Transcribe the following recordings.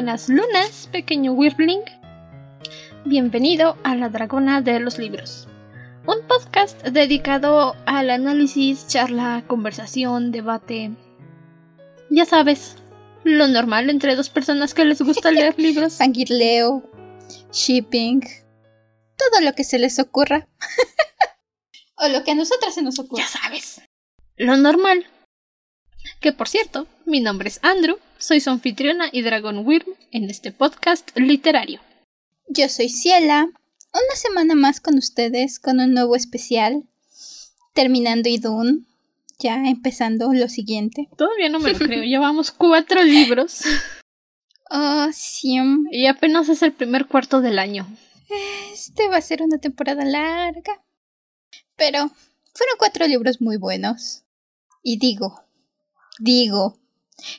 buenas lunas, pequeño Wirbling. Bienvenido a La Dragona de los Libros, un podcast dedicado al análisis, charla, conversación, debate. Ya sabes, lo normal entre dos personas que les gusta leer libros. Fangirleo, shipping, todo lo que se les ocurra. o lo que a nosotras se nos ocurra. Ya sabes. Lo normal. Que por cierto, mi nombre es Andrew, soy su anfitriona y Dragon Wyrm en este podcast literario. Yo soy Ciela, una semana más con ustedes con un nuevo especial, terminando Idun, ya empezando lo siguiente. Todavía no me lo creo, llevamos cuatro libros. Oh, sí. Y apenas es el primer cuarto del año. Este va a ser una temporada larga. Pero fueron cuatro libros muy buenos. Y digo, digo,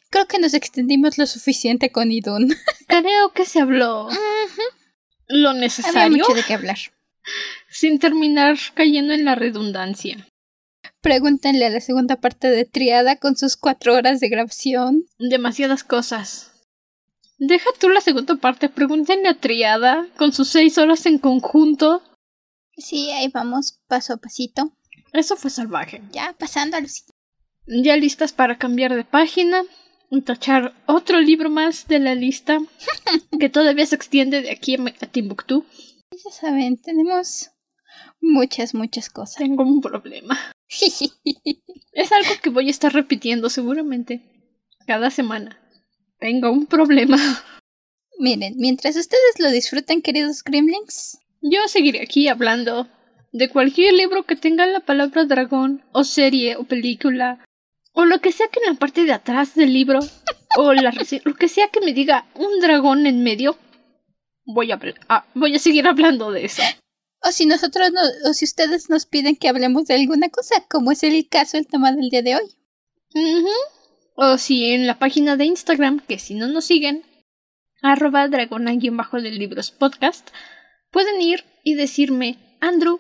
creo que nos extendimos lo suficiente con Idun. Creo que se habló lo Había necesario mucho de qué hablar. sin terminar cayendo en la redundancia. Pregúntenle a la segunda parte de Triada con sus cuatro horas de grabación. Demasiadas cosas. Deja tú la segunda parte, pregúntenle a Triada con sus seis horas en conjunto. Sí, ahí vamos, paso a pasito. Eso fue salvaje. Ya pasando a lo siguiente. Ya listas para cambiar de página y tachar otro libro más de la lista que todavía se extiende de aquí a Timbuktu. Ya saben, tenemos muchas, muchas cosas. Tengo un problema. Es algo que voy a estar repitiendo seguramente cada semana. Tengo un problema. Miren, mientras ustedes lo disfruten, queridos Gremlings, Yo seguiré aquí hablando de cualquier libro que tenga la palabra dragón, o serie, o película, o lo que sea que en la parte de atrás del libro, o la lo que sea que me diga un dragón en medio, voy a, ah, voy a seguir hablando de eso. o si nosotros no, o si ustedes nos piden que hablemos de alguna cosa, como es el caso el tema del día de hoy. O si en la página de Instagram, que si no nos siguen, arroba dragona bajo de libros podcast, pueden ir y decirme, Andrew,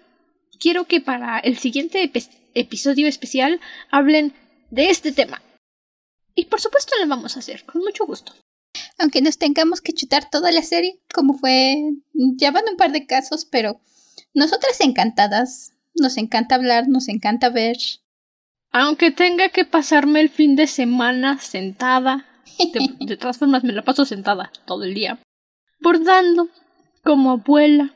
quiero que para el siguiente epi- episodio especial hablen de este tema. Y por supuesto lo vamos a hacer, con mucho gusto. Aunque nos tengamos que chutar toda la serie, como fue, ya van un par de casos, pero nosotras encantadas, nos encanta hablar, nos encanta ver. Aunque tenga que pasarme el fin de semana sentada, de, de todas formas me la paso sentada todo el día, bordando como abuela,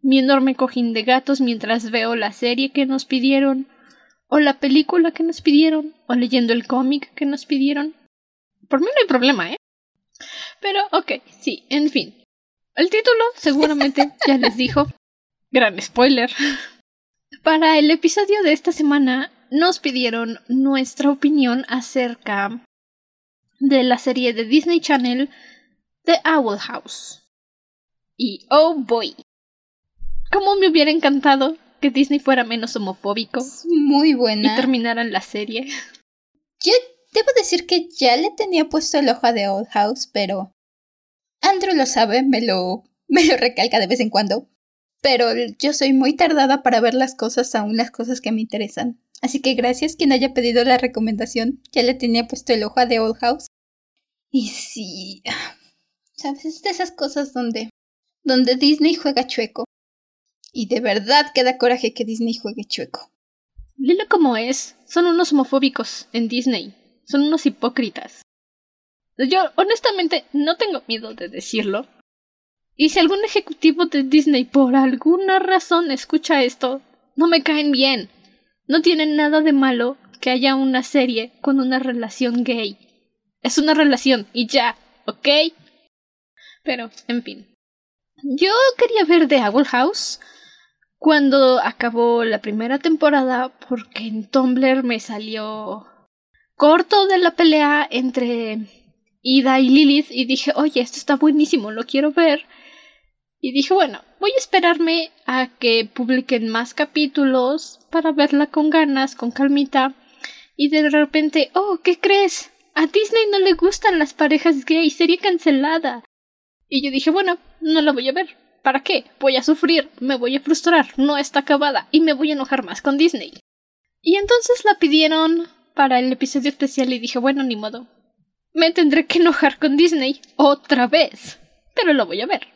mi enorme cojín de gatos mientras veo la serie que nos pidieron, o la película que nos pidieron, o leyendo el cómic que nos pidieron. Por mí no hay problema, ¿eh? Pero, ok, sí, en fin. El título seguramente ya les dijo. Gran spoiler. Para el episodio de esta semana nos pidieron nuestra opinión acerca de la serie de Disney Channel The Owl House. Y oh boy, cómo me hubiera encantado que Disney fuera menos homofóbico Es muy y buena. terminaran la serie. Yo debo decir que ya le tenía puesto el ojo a The Old House, pero Andrew lo sabe, me lo, me lo recalca de vez en cuando. Pero yo soy muy tardada para ver las cosas, aún las cosas que me interesan. Así que gracias quien haya pedido la recomendación. Ya le tenía puesto el ojo a The Old House. Y sí, sabes, es de esas cosas donde, donde Disney juega chueco. Y de verdad que da coraje que Disney juegue chueco. Dilo como es, son unos homofóbicos en Disney, son unos hipócritas. Yo honestamente no tengo miedo de decirlo. Y si algún ejecutivo de Disney por alguna razón escucha esto, no me caen bien. No tienen nada de malo que haya una serie con una relación gay. Es una relación y ya, ¿ok? Pero, en fin. Yo quería ver The Owl House cuando acabó la primera temporada porque en Tumblr me salió corto de la pelea entre Ida y Lilith y dije, oye, esto está buenísimo, lo quiero ver. Y dije, bueno, voy a esperarme a que publiquen más capítulos para verla con ganas, con calmita. Y de repente, oh, ¿qué crees? A Disney no le gustan las parejas gay, sería cancelada. Y yo dije, bueno, no la voy a ver. ¿Para qué? Voy a sufrir, me voy a frustrar, no está acabada y me voy a enojar más con Disney. Y entonces la pidieron para el episodio especial y dije, bueno, ni modo. me tendré que enojar con Disney otra vez. Pero lo voy a ver.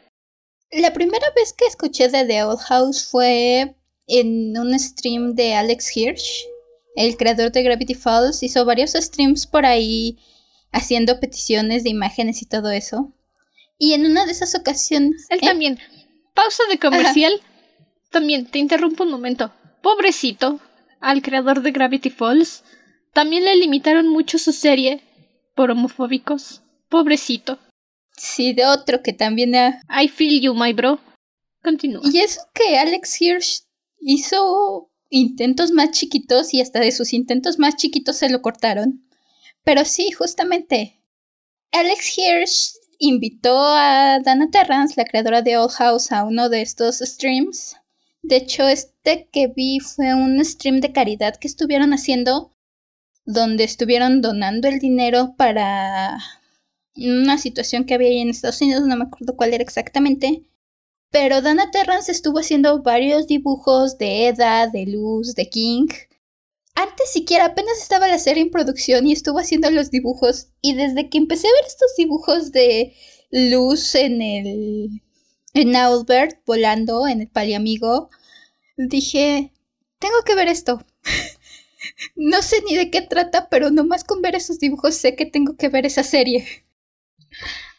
La primera vez que escuché de The Old House fue en un stream de Alex Hirsch, el creador de Gravity Falls. Hizo varios streams por ahí haciendo peticiones de imágenes y todo eso. Y en una de esas ocasiones... Él ¿eh? también. Pausa de comercial. También, te interrumpo un momento. Pobrecito, al creador de Gravity Falls, también le limitaron mucho su serie por homofóbicos. Pobrecito. Sí, de otro que también ha... I feel you, my bro. Continúa. Y eso que Alex Hirsch hizo intentos más chiquitos y hasta de sus intentos más chiquitos se lo cortaron. Pero sí, justamente. Alex Hirsch invitó a Dana Terrance, la creadora de Old House, a uno de estos streams. De hecho, este que vi fue un stream de caridad que estuvieron haciendo, donde estuvieron donando el dinero para una situación que había ahí en Estados Unidos, no me acuerdo cuál era exactamente. Pero Dana Terrance estuvo haciendo varios dibujos de Eda, de Luz, de King. Antes siquiera apenas estaba la serie en producción y estuvo haciendo los dibujos. Y desde que empecé a ver estos dibujos de Luz en el. en Owlbird volando en el paliamigo, dije. Tengo que ver esto. no sé ni de qué trata, pero nomás con ver esos dibujos sé que tengo que ver esa serie.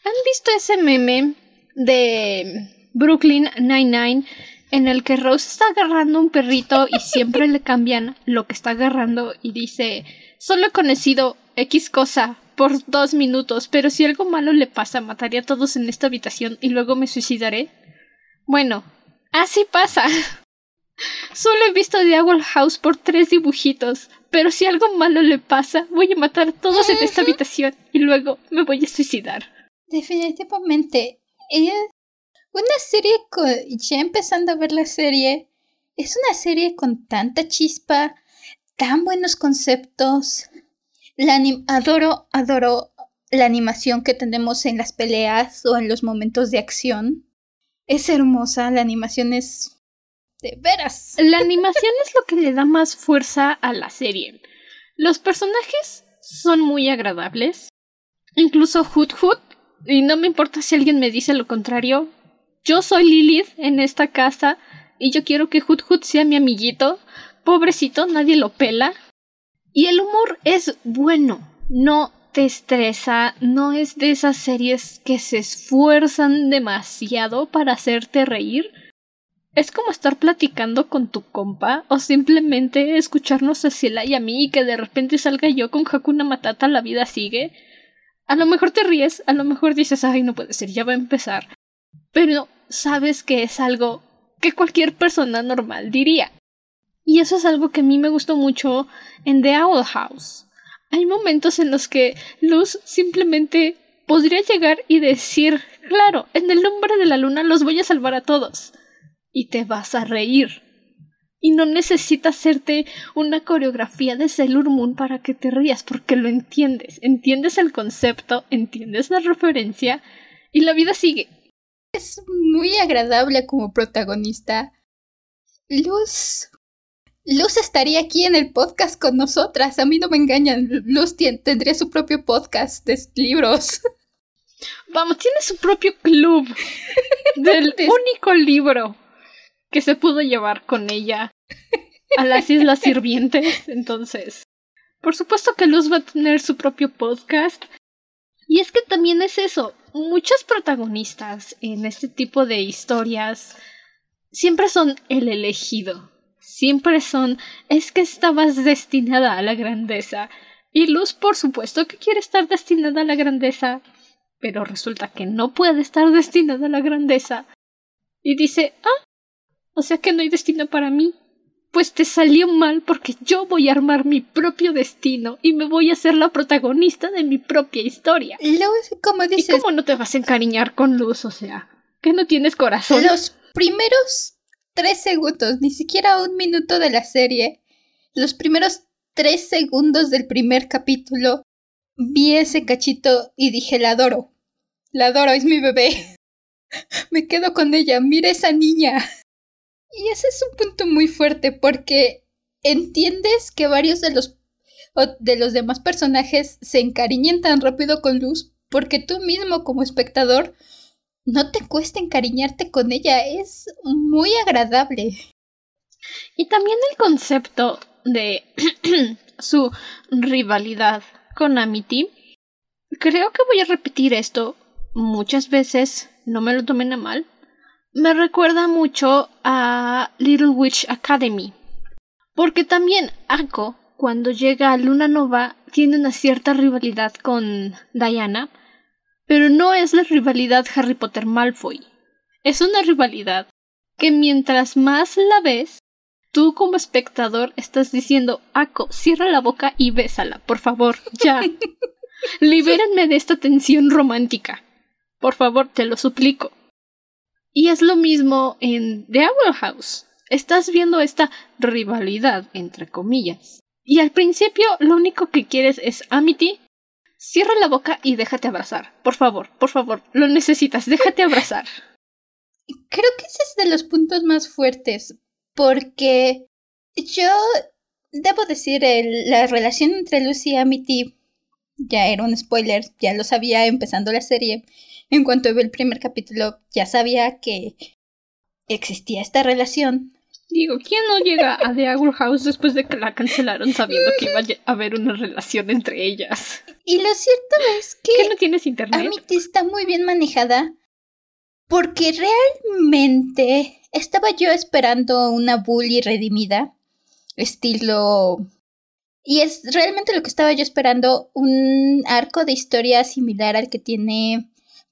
¿Han visto ese meme de Brooklyn Nine-Nine en el que Rose está agarrando un perrito y siempre le cambian lo que está agarrando y dice, solo he conocido X cosa por dos minutos, pero si algo malo le pasa, mataré a todos en esta habitación y luego me suicidaré? Bueno, así pasa. Solo he visto The Owl House por tres dibujitos, pero si algo malo le pasa, voy a matar a todos en esta habitación y luego me voy a suicidar. Definitivamente. Es una serie con... Ya empezando a ver la serie, es una serie con tanta chispa, tan buenos conceptos. La adoro, adoro la animación que tenemos en las peleas o en los momentos de acción. Es hermosa, la animación es... De veras. La animación es lo que le da más fuerza a la serie. Los personajes son muy agradables. Incluso Hoot Hoot. Y no me importa si alguien me dice lo contrario. Yo soy Lilith en esta casa y yo quiero que Hoot Hoot sea mi amiguito. Pobrecito, nadie lo pela. Y el humor es bueno. No te estresa. No es de esas series que se esfuerzan demasiado para hacerte reír. Es como estar platicando con tu compa o simplemente escucharnos a Ciela y a mí y que de repente salga yo con Hakuna Matata, la vida sigue. A lo mejor te ríes, a lo mejor dices, ay, no puede ser, ya va a empezar. Pero sabes que es algo que cualquier persona normal diría. Y eso es algo que a mí me gustó mucho en The Owl House. Hay momentos en los que Luz simplemente podría llegar y decir, claro, en el nombre de la luna los voy a salvar a todos y te vas a reír. Y no necesitas hacerte una coreografía de Sailor Moon para que te rías, porque lo entiendes, entiendes el concepto, entiendes la referencia y la vida sigue. Es muy agradable como protagonista. Luz. Luz estaría aquí en el podcast con nosotras. A mí no me engañan. Luz tendría su propio podcast de libros. Vamos, tiene su propio club del único libro que se pudo llevar con ella a las Islas Sirvientes. Entonces, por supuesto que Luz va a tener su propio podcast. Y es que también es eso. Muchos protagonistas en este tipo de historias siempre son el elegido. Siempre son es que estabas destinada a la grandeza. Y Luz, por supuesto que quiere estar destinada a la grandeza, pero resulta que no puede estar destinada a la grandeza. Y dice, ah, o sea que no hay destino para mí. Pues te salió mal porque yo voy a armar mi propio destino y me voy a ser la protagonista de mi propia historia. Luz, como ¿Y dices, cómo no te vas a encariñar con Luz? O sea, que no tienes corazón. los primeros tres segundos, ni siquiera un minuto de la serie, los primeros tres segundos del primer capítulo, vi ese cachito y dije, la adoro. La adoro, es mi bebé. Me quedo con ella, mira esa niña. Y ese es un punto muy fuerte porque entiendes que varios de los de los demás personajes se encariñen tan rápido con Luz porque tú mismo como espectador no te cuesta encariñarte con ella, es muy agradable. Y también el concepto de su rivalidad con Amity. Creo que voy a repetir esto muchas veces, no me lo tomen a mal. Me recuerda mucho a Little Witch Academy. Porque también Ako, cuando llega a Luna Nova, tiene una cierta rivalidad con Diana, pero no es la rivalidad Harry Potter Malfoy. Es una rivalidad que mientras más la ves, tú como espectador estás diciendo, Ako, cierra la boca y bésala, por favor, ya. Libérenme de esta tensión romántica. Por favor, te lo suplico. Y es lo mismo en The Owl House. Estás viendo esta rivalidad, entre comillas. Y al principio lo único que quieres es Amity Cierra la boca y déjate abrazar. Por favor, por favor, lo necesitas, déjate abrazar. Creo que ese es de los puntos más fuertes, porque yo debo decir, la relación entre Lucy y Amity ya era un spoiler, ya lo sabía empezando la serie. En cuanto vi el primer capítulo, ya sabía que existía esta relación. Digo, ¿quién no llega a The Owl House después de que la cancelaron sabiendo que iba a haber una relación entre ellas? Y lo cierto es que... ¿Qué no tienes internet? Amity está muy bien manejada porque realmente estaba yo esperando una bully redimida, estilo... Y es realmente lo que estaba yo esperando, un arco de historia similar al que tiene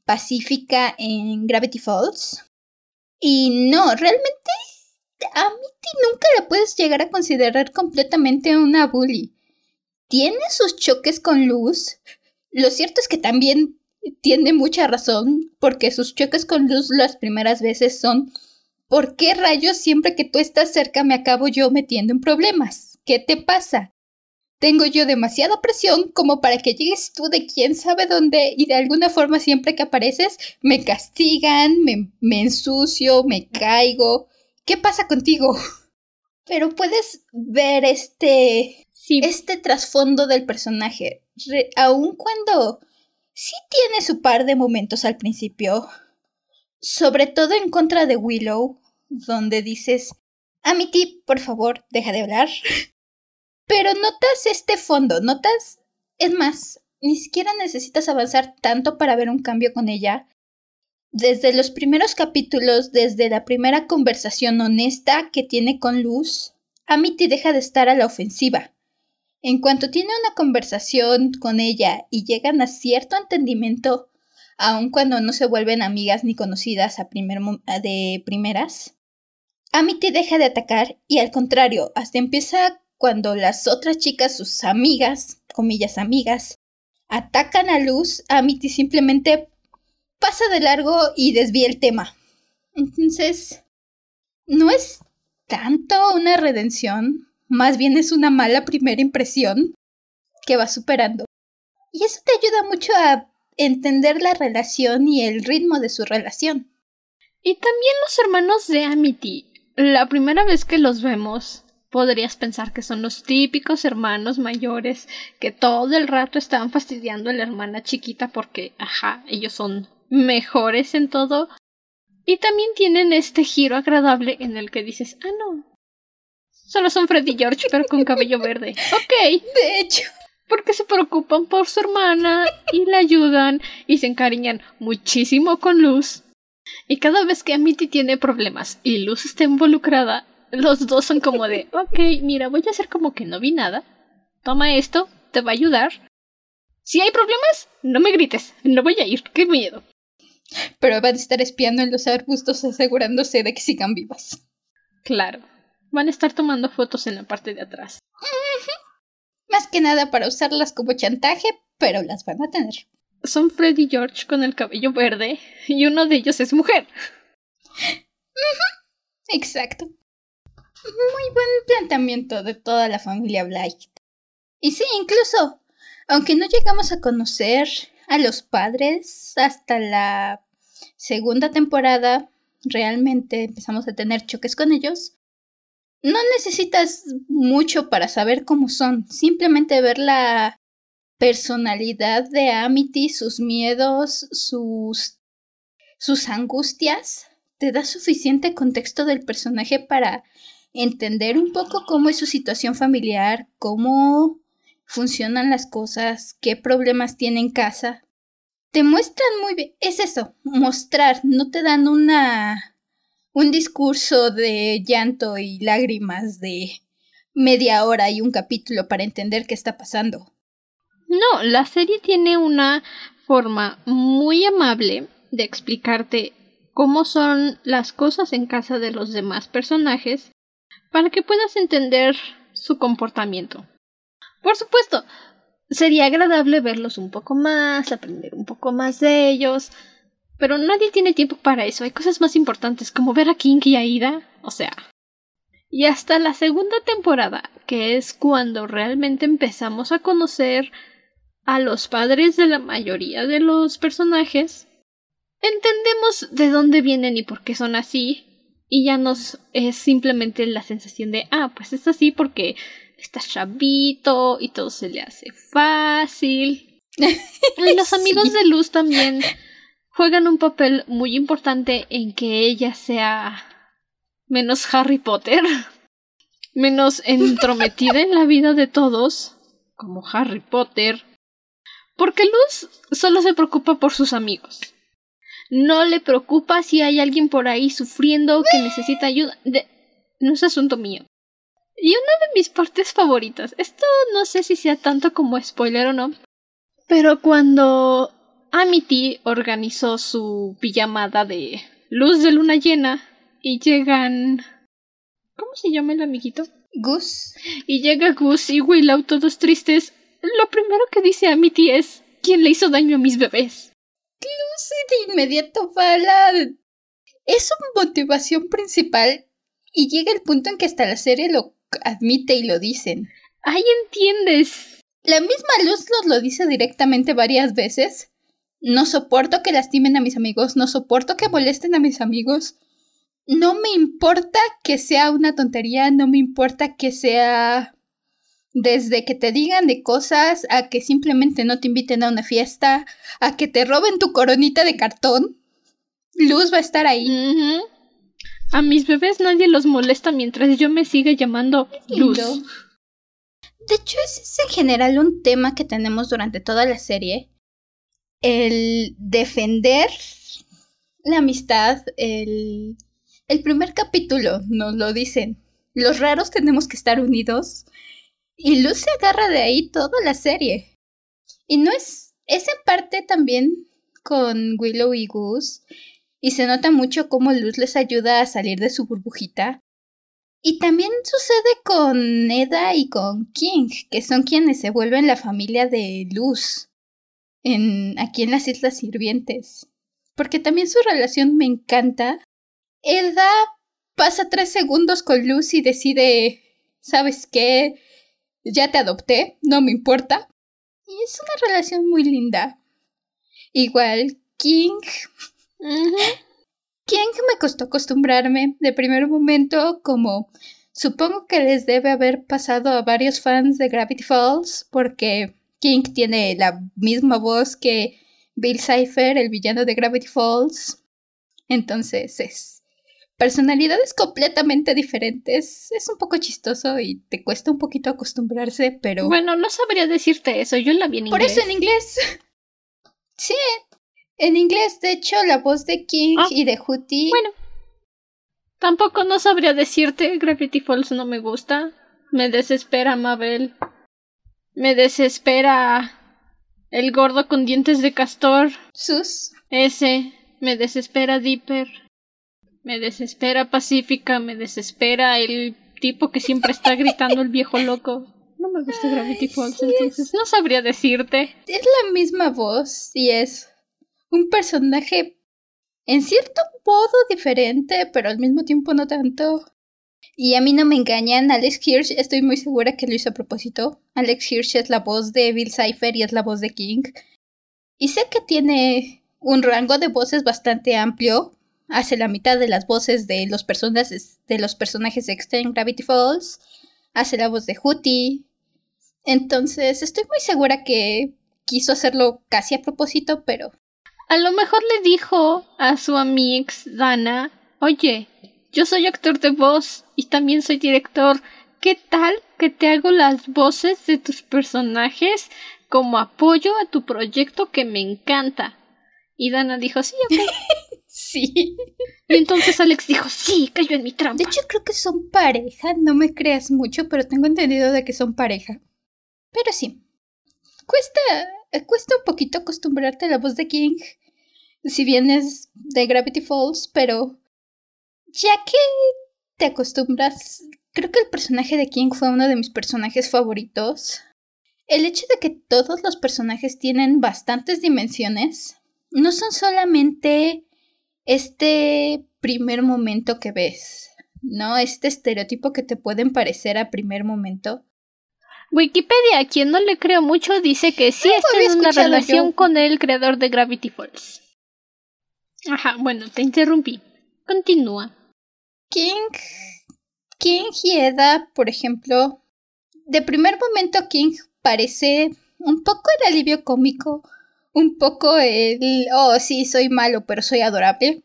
Pacífica en Gravity Falls. Y no, realmente a Mitty nunca la puedes llegar a considerar completamente una bully. Tiene sus choques con Luz. Lo cierto es que también tiene mucha razón, porque sus choques con Luz las primeras veces son ¿Por qué rayos siempre que tú estás cerca me acabo yo metiendo en problemas? ¿Qué te pasa? Tengo yo demasiada presión como para que llegues tú de quién sabe dónde y de alguna forma siempre que apareces me castigan, me, me ensucio, me caigo. ¿qué pasa contigo? Pero puedes ver este, este trasfondo del personaje, aun cuando sí tiene su par de momentos al principio, sobre todo en contra de Willow, donde dices, Amity, por favor, deja de hablar. Pero notas este fondo, notas, es más, ni siquiera necesitas avanzar tanto para ver un cambio con ella, desde los primeros capítulos, desde la primera conversación honesta que tiene con Luz, Amity deja de estar a la ofensiva. En cuanto tiene una conversación con ella y llegan a cierto entendimiento, aun cuando no se vuelven amigas ni conocidas a primer de primeras, Amity deja de atacar y al contrario, hasta empieza cuando las otras chicas, sus amigas, comillas amigas, atacan a Luz, Amity simplemente pasa de largo y desvía el tema. Entonces, no es tanto una redención, más bien es una mala primera impresión que va superando. Y eso te ayuda mucho a entender la relación y el ritmo de su relación. Y también los hermanos de Amity. La primera vez que los vemos, podrías pensar que son los típicos hermanos mayores que todo el rato están fastidiando a la hermana chiquita porque, ajá, ellos son mejores en todo. Y también tienen este giro agradable en el que dices, ah, no. Solo son Freddy y George, pero con cabello verde. Ok. De hecho. Porque se preocupan por su hermana y la ayudan y se encariñan muchísimo con Luz. Y cada vez que Amity tiene problemas y Luz está involucrada, los dos son como de, ok, mira, voy a hacer como que no vi nada. Toma esto, te va a ayudar. Si hay problemas, no me grites, no voy a ir, qué miedo. Pero van a estar espiando en los arbustos asegurándose de que sigan vivas. Claro. Van a estar tomando fotos en la parte de atrás. Más que nada para usarlas como chantaje, pero las van a tener. Son Freddy y George con el cabello verde y uno de ellos es mujer. Exacto. Muy buen planteamiento de toda la familia Blight. Y sí, incluso, aunque no llegamos a conocer a los padres hasta la segunda temporada. Realmente empezamos a tener choques con ellos. no necesitas mucho para saber cómo son. Simplemente ver la personalidad de Amity, sus miedos, sus, sus angustias, te da suficiente contexto del personaje para entender un poco cómo es su situación familiar, cómo funcionan las cosas, qué problemas tiene en casa. Te muestran muy bien, es eso, mostrar, no te dan una un discurso de llanto y lágrimas de media hora y un capítulo para entender qué está pasando. No, la serie tiene una forma muy amable de explicarte cómo son las cosas en casa de los demás personajes para que puedas entender su comportamiento. Por supuesto, sería agradable verlos un poco más, aprender un poco más de ellos, pero nadie tiene tiempo para eso. Hay cosas más importantes como ver a King y a Ida. O sea. Y hasta la segunda temporada, que es cuando realmente empezamos a conocer a los padres de la mayoría de los personajes, entendemos de dónde vienen y por qué son así. Y ya nos es simplemente la sensación de, ah, pues es así porque está chavito y todo se le hace fácil. y los amigos de Luz también juegan un papel muy importante en que ella sea menos Harry Potter, menos entrometida en la vida de todos, como Harry Potter, porque Luz solo se preocupa por sus amigos. No le preocupa si hay alguien por ahí sufriendo que necesita ayuda. No es asunto mío. Y una de mis partes favoritas, esto no sé si sea tanto como spoiler o no, pero cuando Amity organizó su pijamada de luz de luna llena y llegan. ¿Cómo se llama el amiguito? Gus. Y llega Gus y Willow todos tristes. Lo primero que dice Amity es: ¿Quién le hizo daño a mis bebés? Lucy de inmediato va a la. Es su motivación principal y llega el punto en que hasta la serie lo admite y lo dicen. Ahí entiendes. La misma Luz nos lo dice directamente varias veces no soporto que lastimen a mis amigos, no soporto que molesten a mis amigos. No me importa que sea una tontería, no me importa que sea desde que te digan de cosas a que simplemente no te inviten a una fiesta, a que te roben tu coronita de cartón. Luz va a estar ahí. A mis bebés nadie los molesta mientras yo me siga llamando Luz. De hecho, ese es en general un tema que tenemos durante toda la serie el defender la amistad, el, el primer capítulo nos lo dicen. Los raros tenemos que estar unidos. Y Luz se agarra de ahí toda la serie. Y no es. Es en parte también con Willow y Goose. Y se nota mucho cómo Luz les ayuda a salir de su burbujita. Y también sucede con Eda y con King, que son quienes se vuelven la familia de Luz en, aquí en las Islas Sirvientes. Porque también su relación me encanta. Eda pasa tres segundos con Luz y decide, ¿sabes qué? Ya te adopté, no me importa. Y es una relación muy linda. Igual, King. King me costó acostumbrarme de primer momento como supongo que les debe haber pasado a varios fans de Gravity Falls porque King tiene la misma voz que Bill Cipher, el villano de Gravity Falls. Entonces es personalidades completamente diferentes. Es un poco chistoso y te cuesta un poquito acostumbrarse, pero... Bueno, no sabría decirte eso, yo la vi en inglés. Por eso en inglés. sí, en inglés, de hecho, la voz de King ah. y de Hootie... Bueno. Tampoco no sabría decirte, Gravity Falls no me gusta. Me desespera Mabel. Me desespera el gordo con dientes de castor. Sus. Ese. Me desespera Dipper. Me desespera Pacífica. Me desespera el tipo que siempre está gritando el viejo loco. No me gusta Gravity Falls, entonces no sabría decirte. Es la misma voz y es un personaje en cierto modo diferente, pero al mismo tiempo no tanto. Y a mí no me engañan, Alex Hirsch, estoy muy segura que lo hizo a propósito. Alex Hirsch es la voz de Bill Cipher y es la voz de King. Y sé que tiene un rango de voces bastante amplio, hace la mitad de las voces de los personajes de Extreme Gravity Falls, hace la voz de Hootie. Entonces, estoy muy segura que quiso hacerlo casi a propósito, pero a lo mejor le dijo a su amix Dana, "Oye, yo soy actor de voz y también soy director. ¿Qué tal que te hago las voces de tus personajes como apoyo a tu proyecto que me encanta?" Y Dana dijo, "Sí, ok." sí. Y entonces Alex dijo, sí, cayó en mi trampa. De hecho, creo que son pareja. No me creas mucho, pero tengo entendido de que son pareja. Pero sí. Cuesta, cuesta un poquito acostumbrarte a la voz de King. Si bien es de Gravity Falls, pero ya que te acostumbras, creo que el personaje de King fue uno de mis personajes favoritos. El hecho de que todos los personajes tienen bastantes dimensiones, no son solamente este primer momento que ves, ¿no? Este estereotipo que te pueden parecer a primer momento. Wikipedia, a quien no le creo mucho, dice que sí está en una relación con el creador de Gravity Falls. Ajá, bueno, te interrumpí. Continúa. King. King y Eda, por ejemplo. De primer momento, King parece un poco el alivio cómico un poco el, oh sí, soy malo, pero soy adorable.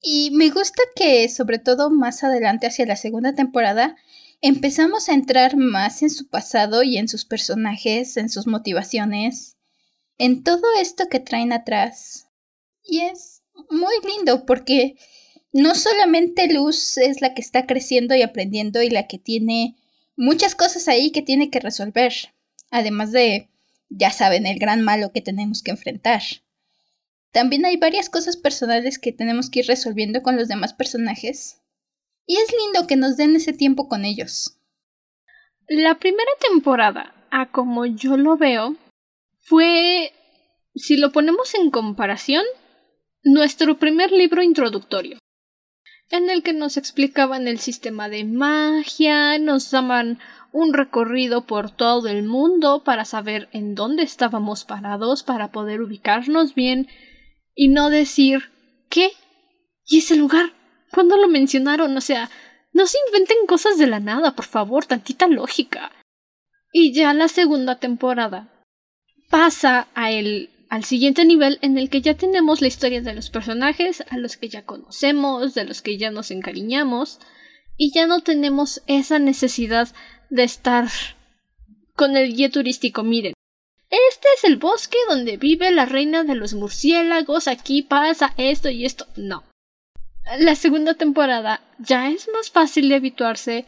Y me gusta que, sobre todo más adelante hacia la segunda temporada, empezamos a entrar más en su pasado y en sus personajes, en sus motivaciones, en todo esto que traen atrás. Y es muy lindo porque no solamente Luz es la que está creciendo y aprendiendo y la que tiene muchas cosas ahí que tiene que resolver, además de ya saben, el gran malo que tenemos que enfrentar. También hay varias cosas personales que tenemos que ir resolviendo con los demás personajes. Y es lindo que nos den ese tiempo con ellos. La primera temporada, a como yo lo veo, fue, si lo ponemos en comparación, nuestro primer libro introductorio, en el que nos explicaban el sistema de magia, nos daban un recorrido por todo el mundo para saber en dónde estábamos parados, para poder ubicarnos bien y no decir ¿qué? ¿Y ese lugar? ¿Cuándo lo mencionaron? O sea, no se inventen cosas de la nada, por favor, tantita lógica. Y ya la segunda temporada pasa a el, al siguiente nivel en el que ya tenemos la historia de los personajes, a los que ya conocemos, de los que ya nos encariñamos, y ya no tenemos esa necesidad de estar con el guía turístico. Miren, este es el bosque donde vive la reina de los murciélagos, aquí pasa esto y esto. No. La segunda temporada ya es más fácil de habituarse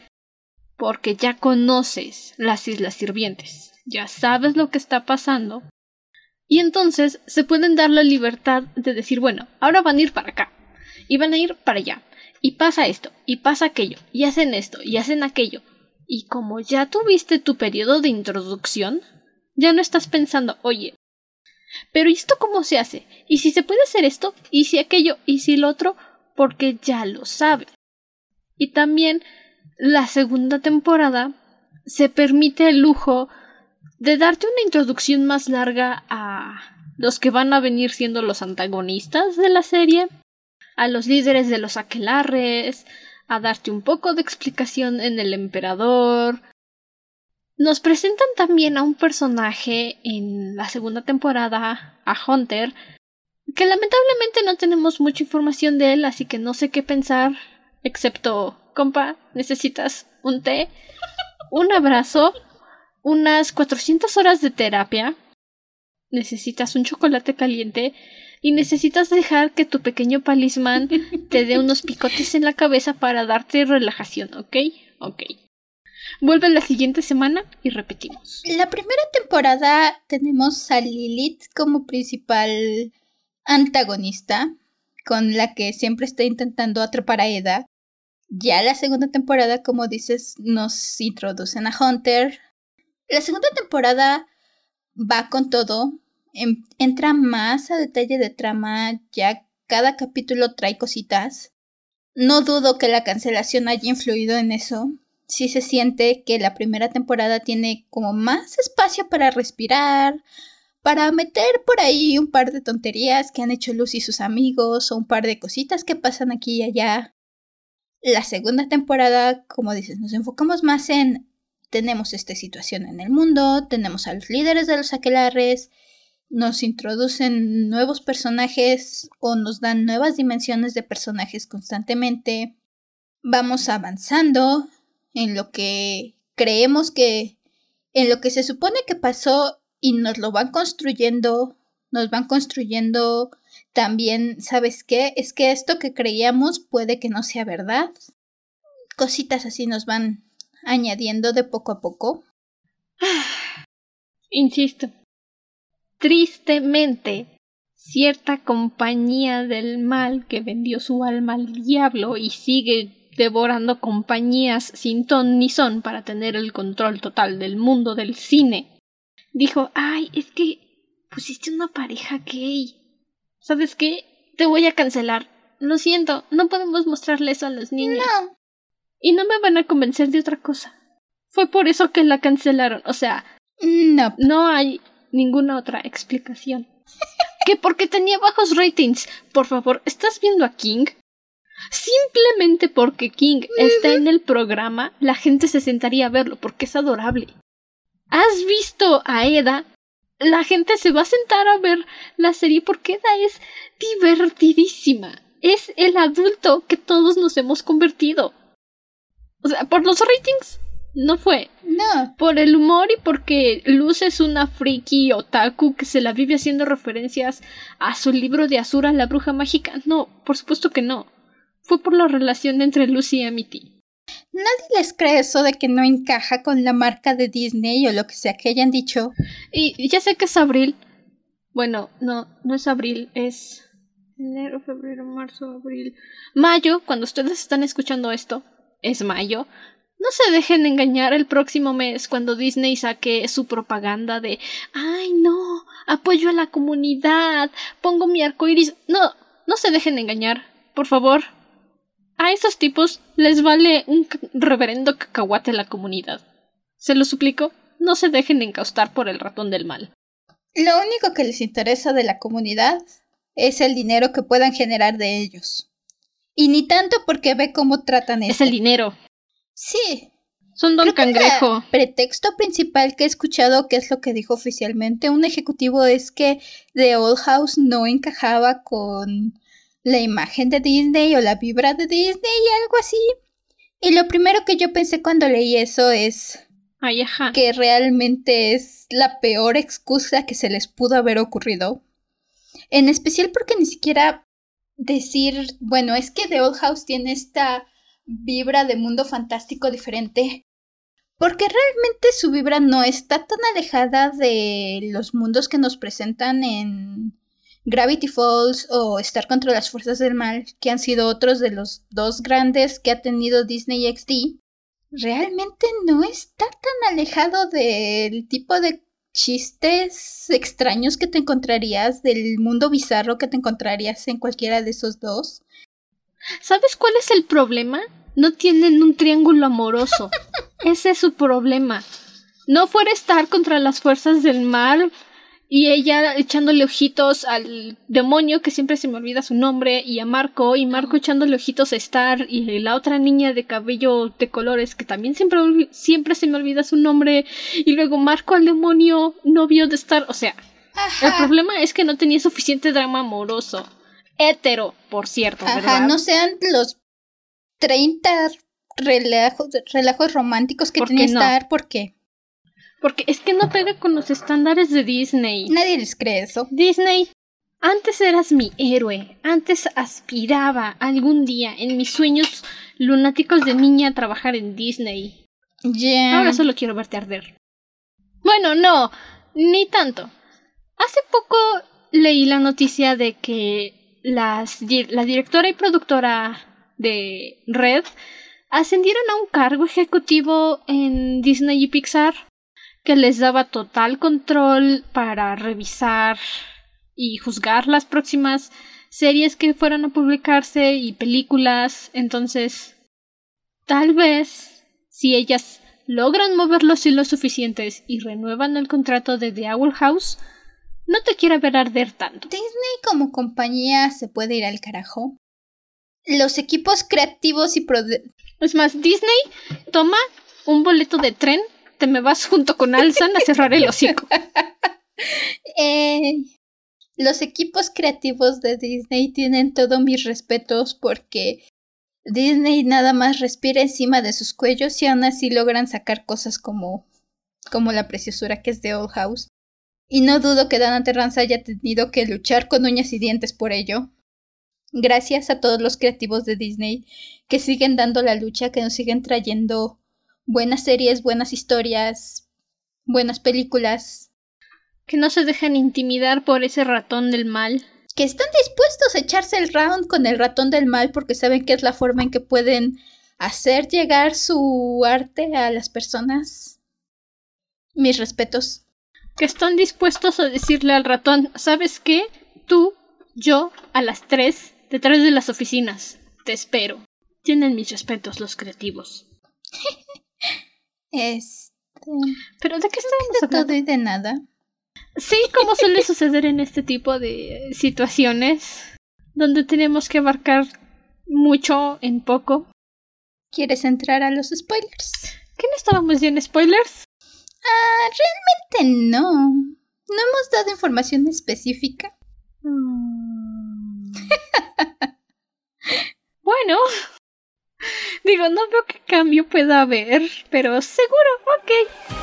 porque ya conoces las Islas Sirvientes, ya sabes lo que está pasando. Y entonces se pueden dar la libertad de decir, bueno, ahora van a ir para acá, y van a ir para allá, y pasa esto, y pasa aquello, y hacen esto, y hacen aquello. Y como ya tuviste tu periodo de introducción, ya no estás pensando, oye, pero ¿y esto cómo se hace? ¿Y si se puede hacer esto? ¿Y si aquello? ¿Y si lo otro? Porque ya lo sabes. Y también la segunda temporada se permite el lujo de darte una introducción más larga a los que van a venir siendo los antagonistas de la serie, a los líderes de los aquelarres, a darte un poco de explicación en el emperador. Nos presentan también a un personaje en la segunda temporada, a Hunter, que lamentablemente no tenemos mucha información de él, así que no sé qué pensar, excepto, compa, necesitas un té, un abrazo, unas 400 horas de terapia, necesitas un chocolate caliente y necesitas dejar que tu pequeño palismán te dé unos picotes en la cabeza para darte relajación, ¿ok? Ok. Vuelve la siguiente semana y repetimos. La primera temporada tenemos a Lilith como principal antagonista, con la que siempre está intentando atrapar a Eda. Ya la segunda temporada, como dices, nos introducen a Hunter. La segunda temporada va con todo, entra más a detalle de trama, ya cada capítulo trae cositas. No dudo que la cancelación haya influido en eso. Sí se siente que la primera temporada tiene como más espacio para respirar, para meter por ahí un par de tonterías que han hecho Lucy y sus amigos o un par de cositas que pasan aquí y allá. La segunda temporada, como dices, nos enfocamos más en tenemos esta situación en el mundo, tenemos a los líderes de los aquelares, nos introducen nuevos personajes o nos dan nuevas dimensiones de personajes constantemente. Vamos avanzando en lo que creemos que, en lo que se supone que pasó y nos lo van construyendo, nos van construyendo también, ¿sabes qué? Es que esto que creíamos puede que no sea verdad. Cositas así nos van añadiendo de poco a poco. Insisto, tristemente, cierta compañía del mal que vendió su alma al diablo y sigue devorando compañías sin ton ni son para tener el control total del mundo del cine dijo, ay, es que pusiste una pareja gay. ¿Sabes qué? Te voy a cancelar. Lo siento, no podemos mostrarle eso a los niños. No. Y no me van a convencer de otra cosa. Fue por eso que la cancelaron. O sea, no. No hay ninguna otra explicación. que porque tenía bajos ratings. Por favor, ¿estás viendo a King? Simplemente porque King está en el programa, la gente se sentaría a verlo porque es adorable. ¿Has visto a Eda? La gente se va a sentar a ver la serie porque Eda es divertidísima. Es el adulto que todos nos hemos convertido. O sea, por los ratings no fue. No. Por el humor y porque Luz es una friki otaku que se la vive haciendo referencias a su libro de Azura, la bruja mágica. No, por supuesto que no. Fue por la relación entre Luz y Amity. Nadie les cree eso de que no encaja con la marca de Disney o lo que sea que hayan dicho. Y ya sé que es abril. Bueno, no, no es abril, es enero, febrero, marzo, abril. Mayo, cuando ustedes están escuchando esto, es mayo. No se dejen engañar el próximo mes cuando Disney saque su propaganda de ay no, apoyo a la comunidad, pongo mi arco iris. No, no se dejen engañar, por favor. A esos tipos les vale un reverendo cacahuate la comunidad. Se lo suplico, no se dejen encaustar por el ratón del mal. Lo único que les interesa de la comunidad es el dinero que puedan generar de ellos. Y ni tanto porque ve cómo tratan Es el dinero. Sí. Son don cangrejo. el pretexto principal que he escuchado, que es lo que dijo oficialmente un ejecutivo, es que The Old House no encajaba con la imagen de Disney o la vibra de Disney y algo así. Y lo primero que yo pensé cuando leí eso es que realmente es la peor excusa que se les pudo haber ocurrido. En especial porque ni siquiera decir, bueno, es que The Old House tiene esta vibra de mundo fantástico diferente. Porque realmente su vibra no está tan alejada de los mundos que nos presentan en Gravity Falls o Estar contra las Fuerzas del Mal, que han sido otros de los dos grandes que ha tenido Disney XD, realmente no está tan alejado del tipo de chistes extraños que te encontrarías, del mundo bizarro que te encontrarías en cualquiera de esos dos. ¿Sabes cuál es el problema? No tienen un triángulo amoroso. Ese es su problema. No fuera estar contra las fuerzas del mal, y ella echándole ojitos al demonio, que siempre se me olvida su nombre, y a Marco, y Marco echándole ojitos a Star, y la otra niña de cabello de colores, que también siempre, siempre se me olvida su nombre, y luego Marco al demonio, novio de Star, o sea, el problema es que no tenía suficiente drama amoroso. Hétero, por cierto, Ajá, no sean los 30 relajos, relajos románticos que tenía Star, ¿por qué? Porque es que no pega con los estándares de Disney. Nadie les cree eso. Disney, antes eras mi héroe. Antes aspiraba algún día en mis sueños lunáticos de niña a trabajar en Disney. Ya. Ahora solo quiero verte arder. Bueno, no, ni tanto. Hace poco leí la noticia de que las, la directora y productora de Red ascendieron a un cargo ejecutivo en Disney y Pixar que les daba total control para revisar y juzgar las próximas series que fueran a publicarse y películas. Entonces, tal vez, si ellas logran mover los hilos suficientes y renuevan el contrato de The Owl House, no te quiera ver arder tanto. Disney como compañía se puede ir al carajo. Los equipos creativos y Es más, Disney toma un boleto de tren, te me vas junto con Alsan a cerrar el hocico. eh, los equipos creativos de Disney tienen todos mis respetos porque Disney nada más respira encima de sus cuellos y aún así logran sacar cosas como, como la preciosura que es de Old House. Y no dudo que Dana Terrance haya tenido que luchar con uñas y dientes por ello. Gracias a todos los creativos de Disney que siguen dando la lucha, que nos siguen trayendo buenas series, buenas historias, buenas películas. Que no se dejen intimidar por ese ratón del mal que están dispuestos a echarse el round con el ratón del mal porque saben que es la forma en que pueden hacer llegar su arte a las personas. Mis respetos. Que están dispuestos a decirle al ratón, ¿sabes qué? Tú, yo, a las tres, detrás de las oficinas. Te espero. Tienen mis respetos los creativos. este... ¿Pero de qué estamos hablando? De todo y de nada. Sí, como suele suceder en este tipo de situaciones, donde tenemos que abarcar mucho en poco. ¿Quieres entrar a los spoilers? ¿Qué no estábamos ya en spoilers? Ah, realmente no. No hemos dado información específica. Mm. bueno. Digo, no veo qué cambio pueda haber, pero seguro, ok.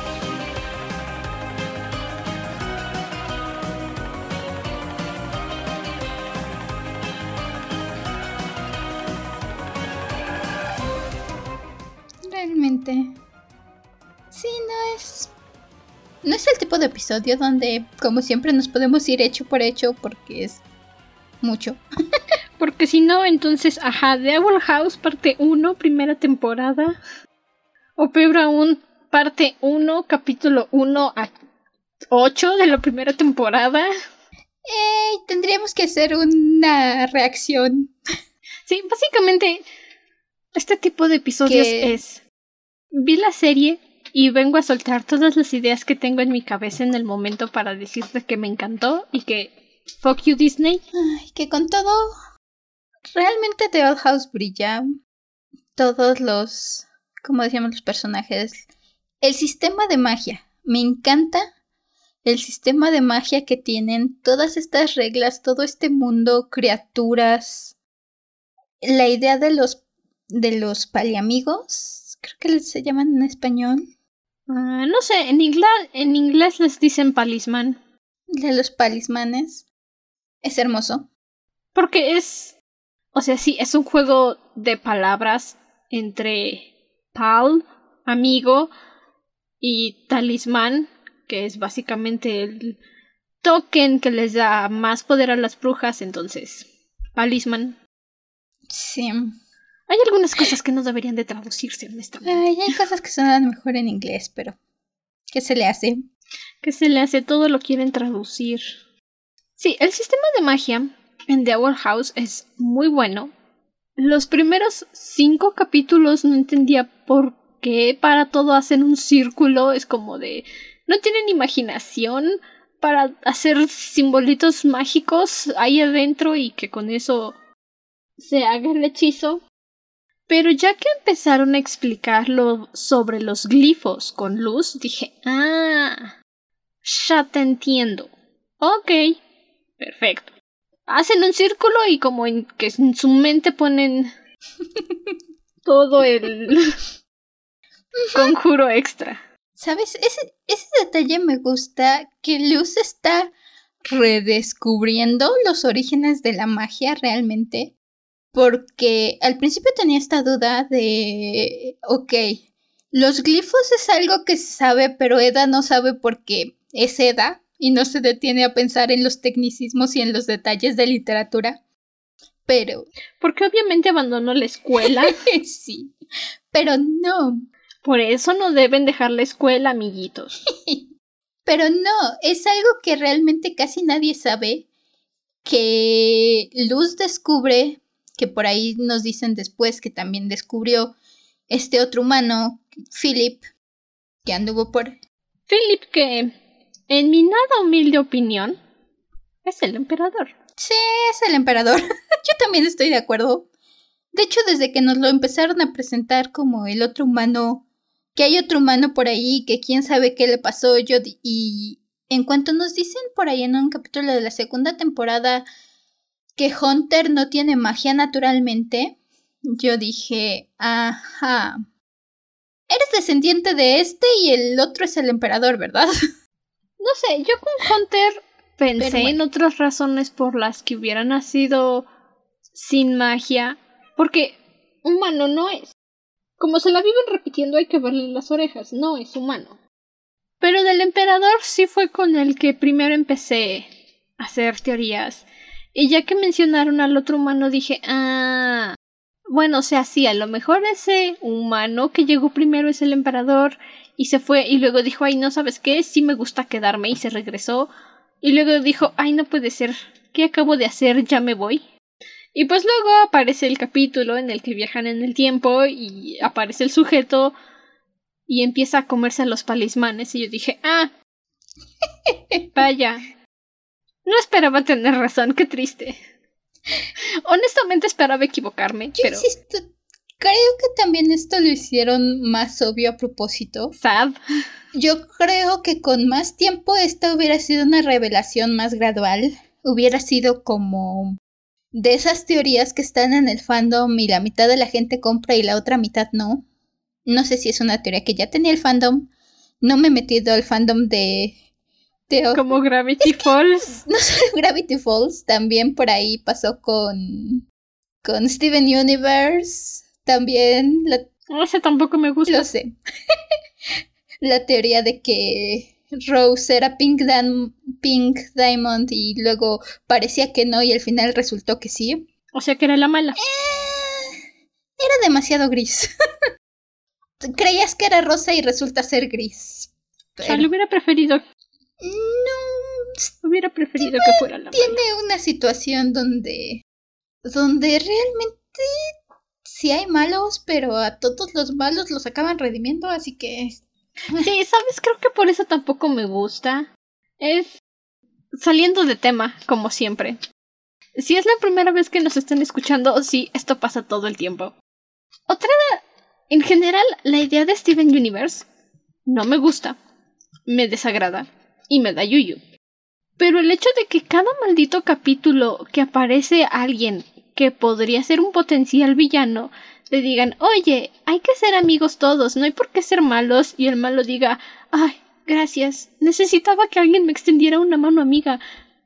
realmente. Sí, no es. No es el tipo de episodio donde, como siempre, nos podemos ir hecho por hecho porque es mucho. porque si no, entonces, ajá, The Owl House, parte 1, primera temporada. O peor aún, parte 1, capítulo 1 a 8 de la primera temporada. Eh, tendríamos que hacer una reacción. Sí, básicamente, este tipo de episodios es vi la serie y vengo a soltar todas las ideas que tengo en mi cabeza en el momento para decirte que me encantó y que fuck you Disney. Ay, que con todo realmente The Old House brilla. Todos los, como decíamos los personajes, el sistema de magia. Me encanta el sistema de magia que tienen, todas estas reglas, todo este mundo, criaturas. La idea de los de los paliamigos creo que se llaman en español. Ah, no sé, en inglés, en inglés les dicen palisman. De los palismanes. Es hermoso. Porque es. O sea, sí, es un juego de palabras entre pal, amigo, y talismán, que es básicamente el token que les da más poder a las brujas, entonces. Palisman. Sí. Hay algunas cosas que no deberían de traducirse, honestamente. Ay, hay cosas que suenan mejor en inglés, pero ¿qué se le hace? ¿Qué se le hace? Todo lo quieren traducir. Sí, el sistema de magia en The Owl House es muy bueno. Los primeros cinco capítulos no entendía por qué para todo hacen un círculo. Es como de... No tienen imaginación para hacer simbolitos mágicos ahí adentro y que con eso se haga el hechizo. Pero ya que empezaron a explicarlo sobre los glifos con luz, dije, ah, ya te entiendo. Ok, perfecto. Hacen un círculo y como en que en su mente ponen todo el conjuro extra. ¿Sabes? Ese, ese detalle me gusta, que Luz está redescubriendo los orígenes de la magia realmente porque al principio tenía esta duda de, ok, los glifos es algo que se sabe, pero Eda no sabe porque es Eda y no se detiene a pensar en los tecnicismos y en los detalles de literatura. Pero... Porque obviamente abandonó la escuela. sí, pero no. Por eso no deben dejar la escuela, amiguitos. pero no, es algo que realmente casi nadie sabe que Luz descubre que por ahí nos dicen después que también descubrió este otro humano, Philip, que anduvo por... Philip que, en mi nada humilde opinión, Es el emperador. Sí, es el emperador. Yo también estoy de acuerdo. De hecho, desde que nos lo empezaron a presentar como el otro humano, que hay otro humano por ahí, que quién sabe qué le pasó, yo y en cuanto nos dicen por ahí en un capítulo de la segunda temporada que Hunter no tiene magia naturalmente, yo dije, ajá. Eres descendiente de este y el otro es el emperador, ¿verdad? No sé, yo con Hunter pensé en otras razones por las que hubiera nacido sin magia, porque humano no es. Como se la viven repitiendo hay que verle las orejas, no es humano. Pero del emperador sí fue con el que primero empecé a hacer teorías. Y ya que mencionaron al otro humano dije, ah, bueno, o sea, sí, a lo mejor ese humano que llegó primero es el emperador y se fue y luego dijo, ay, no sabes qué, sí me gusta quedarme y se regresó. Y luego dijo, ay, no puede ser, ¿qué acabo de hacer? Ya me voy. Y pues luego aparece el capítulo en el que viajan en el tiempo y aparece el sujeto y empieza a comerse a los palismanes y yo dije, ah, vaya. No esperaba tener razón, qué triste. Honestamente esperaba equivocarme, yo pero... Insisto, creo que también esto lo hicieron más obvio a propósito. Sad. Yo creo que con más tiempo esta hubiera sido una revelación más gradual. Hubiera sido como de esas teorías que están en el fandom y la mitad de la gente compra y la otra mitad no. No sé si es una teoría que ya tenía el fandom. No me he metido al fandom de. Como Gravity Falls. No Gravity Falls, también por ahí pasó con. Con Steven Universe. También. La... No sé, tampoco me gusta. Lo sé. la teoría de que Rose era Pink, Pink Diamond y luego parecía que no y al final resultó que sí. O sea que era la mala. Eh, era demasiado gris. creías que era rosa y resulta ser gris. O sea, lo hubiera preferido. No. Hubiera preferido que fuera la Tiene una situación donde. donde realmente. Sí hay malos, pero a todos los malos los acaban redimiendo, así que. Sí, sabes, creo que por eso tampoco me gusta. Es. saliendo de tema, como siempre. Si es la primera vez que nos están escuchando, sí, esto pasa todo el tiempo. Otra en general, la idea de Steven Universe no me gusta, me desagrada y me da yuyu. Pero el hecho de que cada maldito capítulo que aparece alguien que podría ser un potencial villano le digan, oye, hay que ser amigos todos, no hay por qué ser malos, y el malo diga, ay, gracias, necesitaba que alguien me extendiera una mano amiga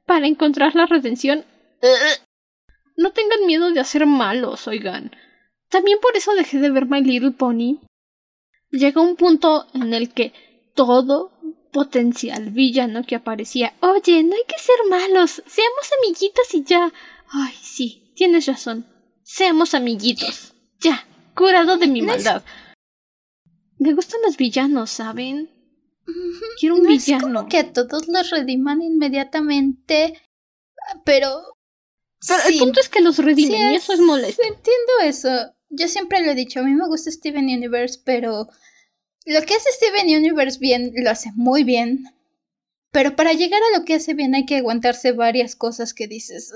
para encontrar la redención. No tengan miedo de hacer malos, oigan. También por eso dejé de ver My Little Pony. Llega un punto en el que todo potencial villano que aparecía, oye, no hay que ser malos, seamos amiguitos y ya. Ay, sí, tienes razón. Seamos amiguitos. Ya, curado de mi maldad. Me gustan los villanos, ¿saben? Quiero un villano. Es como que a todos los rediman inmediatamente, pero. Pero el punto es que los redimen y eso es molesto. Entiendo eso yo siempre lo he dicho, a mí me gusta Steven Universe, pero lo que hace Steven Universe bien, lo hace muy bien. Pero para llegar a lo que hace bien hay que aguantarse varias cosas que dices.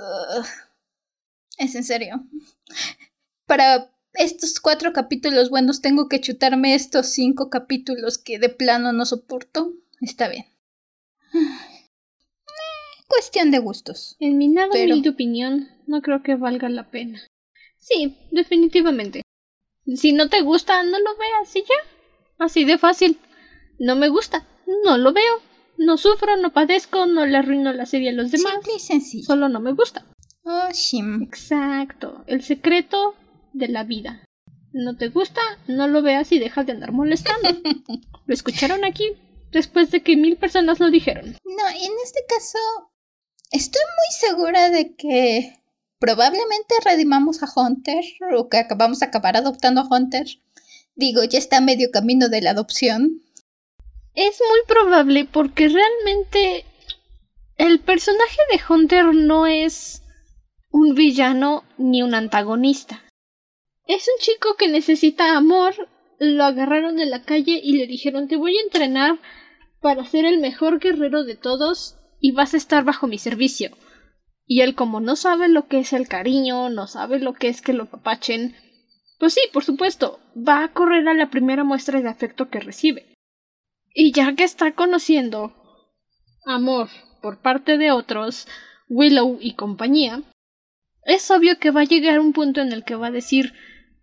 es en serio. Para estos cuatro capítulos buenos tengo que chutarme estos cinco capítulos que de plano no soporto. Está bien. Cuestión de gustos. En mi nada pero... opinión, no creo que valga la pena. Sí, definitivamente. Si no te gusta, no lo veas y ya. Así de fácil. No me gusta, no lo veo. No sufro, no padezco, no le arruino la serie a los demás. Simple y sencillo. Solo no me gusta. Oh, shim. Exacto. El secreto de la vida. No te gusta, no lo veas y dejas de andar molestando. lo escucharon aquí después de que mil personas lo dijeron. No, en este caso estoy muy segura de que probablemente redimamos a Hunter o que vamos a acabar adoptando a Hunter. Digo, ya está a medio camino de la adopción. Es muy probable porque realmente el personaje de Hunter no es un villano ni un antagonista. Es un chico que necesita amor, lo agarraron de la calle y le dijeron te voy a entrenar para ser el mejor guerrero de todos y vas a estar bajo mi servicio Y él como no sabe lo que es el cariño, no sabe lo que es que lo papachen, pues sí, por supuesto, va a correr a la primera muestra de afecto que recibe. Y ya que está conociendo amor por parte de otros, Willow y compañía, es obvio que va a llegar un punto en el que va a decir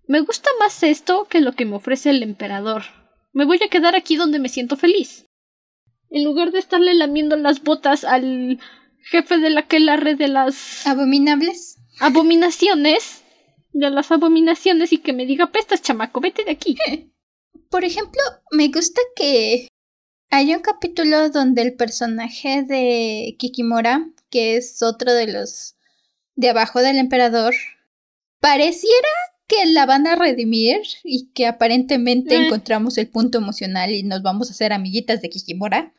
me gusta más esto que lo que me ofrece el emperador. Me voy a quedar aquí donde me siento feliz. En lugar de estarle lamiendo las botas al jefe de la red de las abominables abominaciones, de las abominaciones y que me diga pestas, chamaco, vete de aquí. Por ejemplo, me gusta que hay un capítulo donde el personaje de Kikimora, que es otro de los de abajo del emperador, pareciera que la van a redimir y que aparentemente eh. encontramos el punto emocional y nos vamos a hacer amiguitas de Kikimora.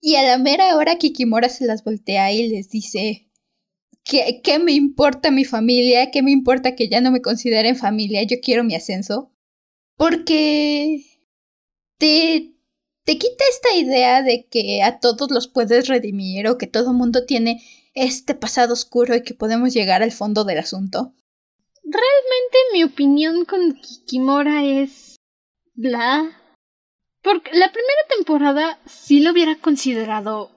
Y a la mera hora Kikimora se las voltea y les dice, ¿qué, me importa mi familia? ¿Qué me importa que ya no me consideren familia? Yo quiero mi ascenso. Porque te, te quita esta idea de que a todos los puedes redimir o que todo mundo tiene este pasado oscuro y que podemos llegar al fondo del asunto. Realmente mi opinión con Kikimora es... bla. Porque la primera temporada sí lo hubiera considerado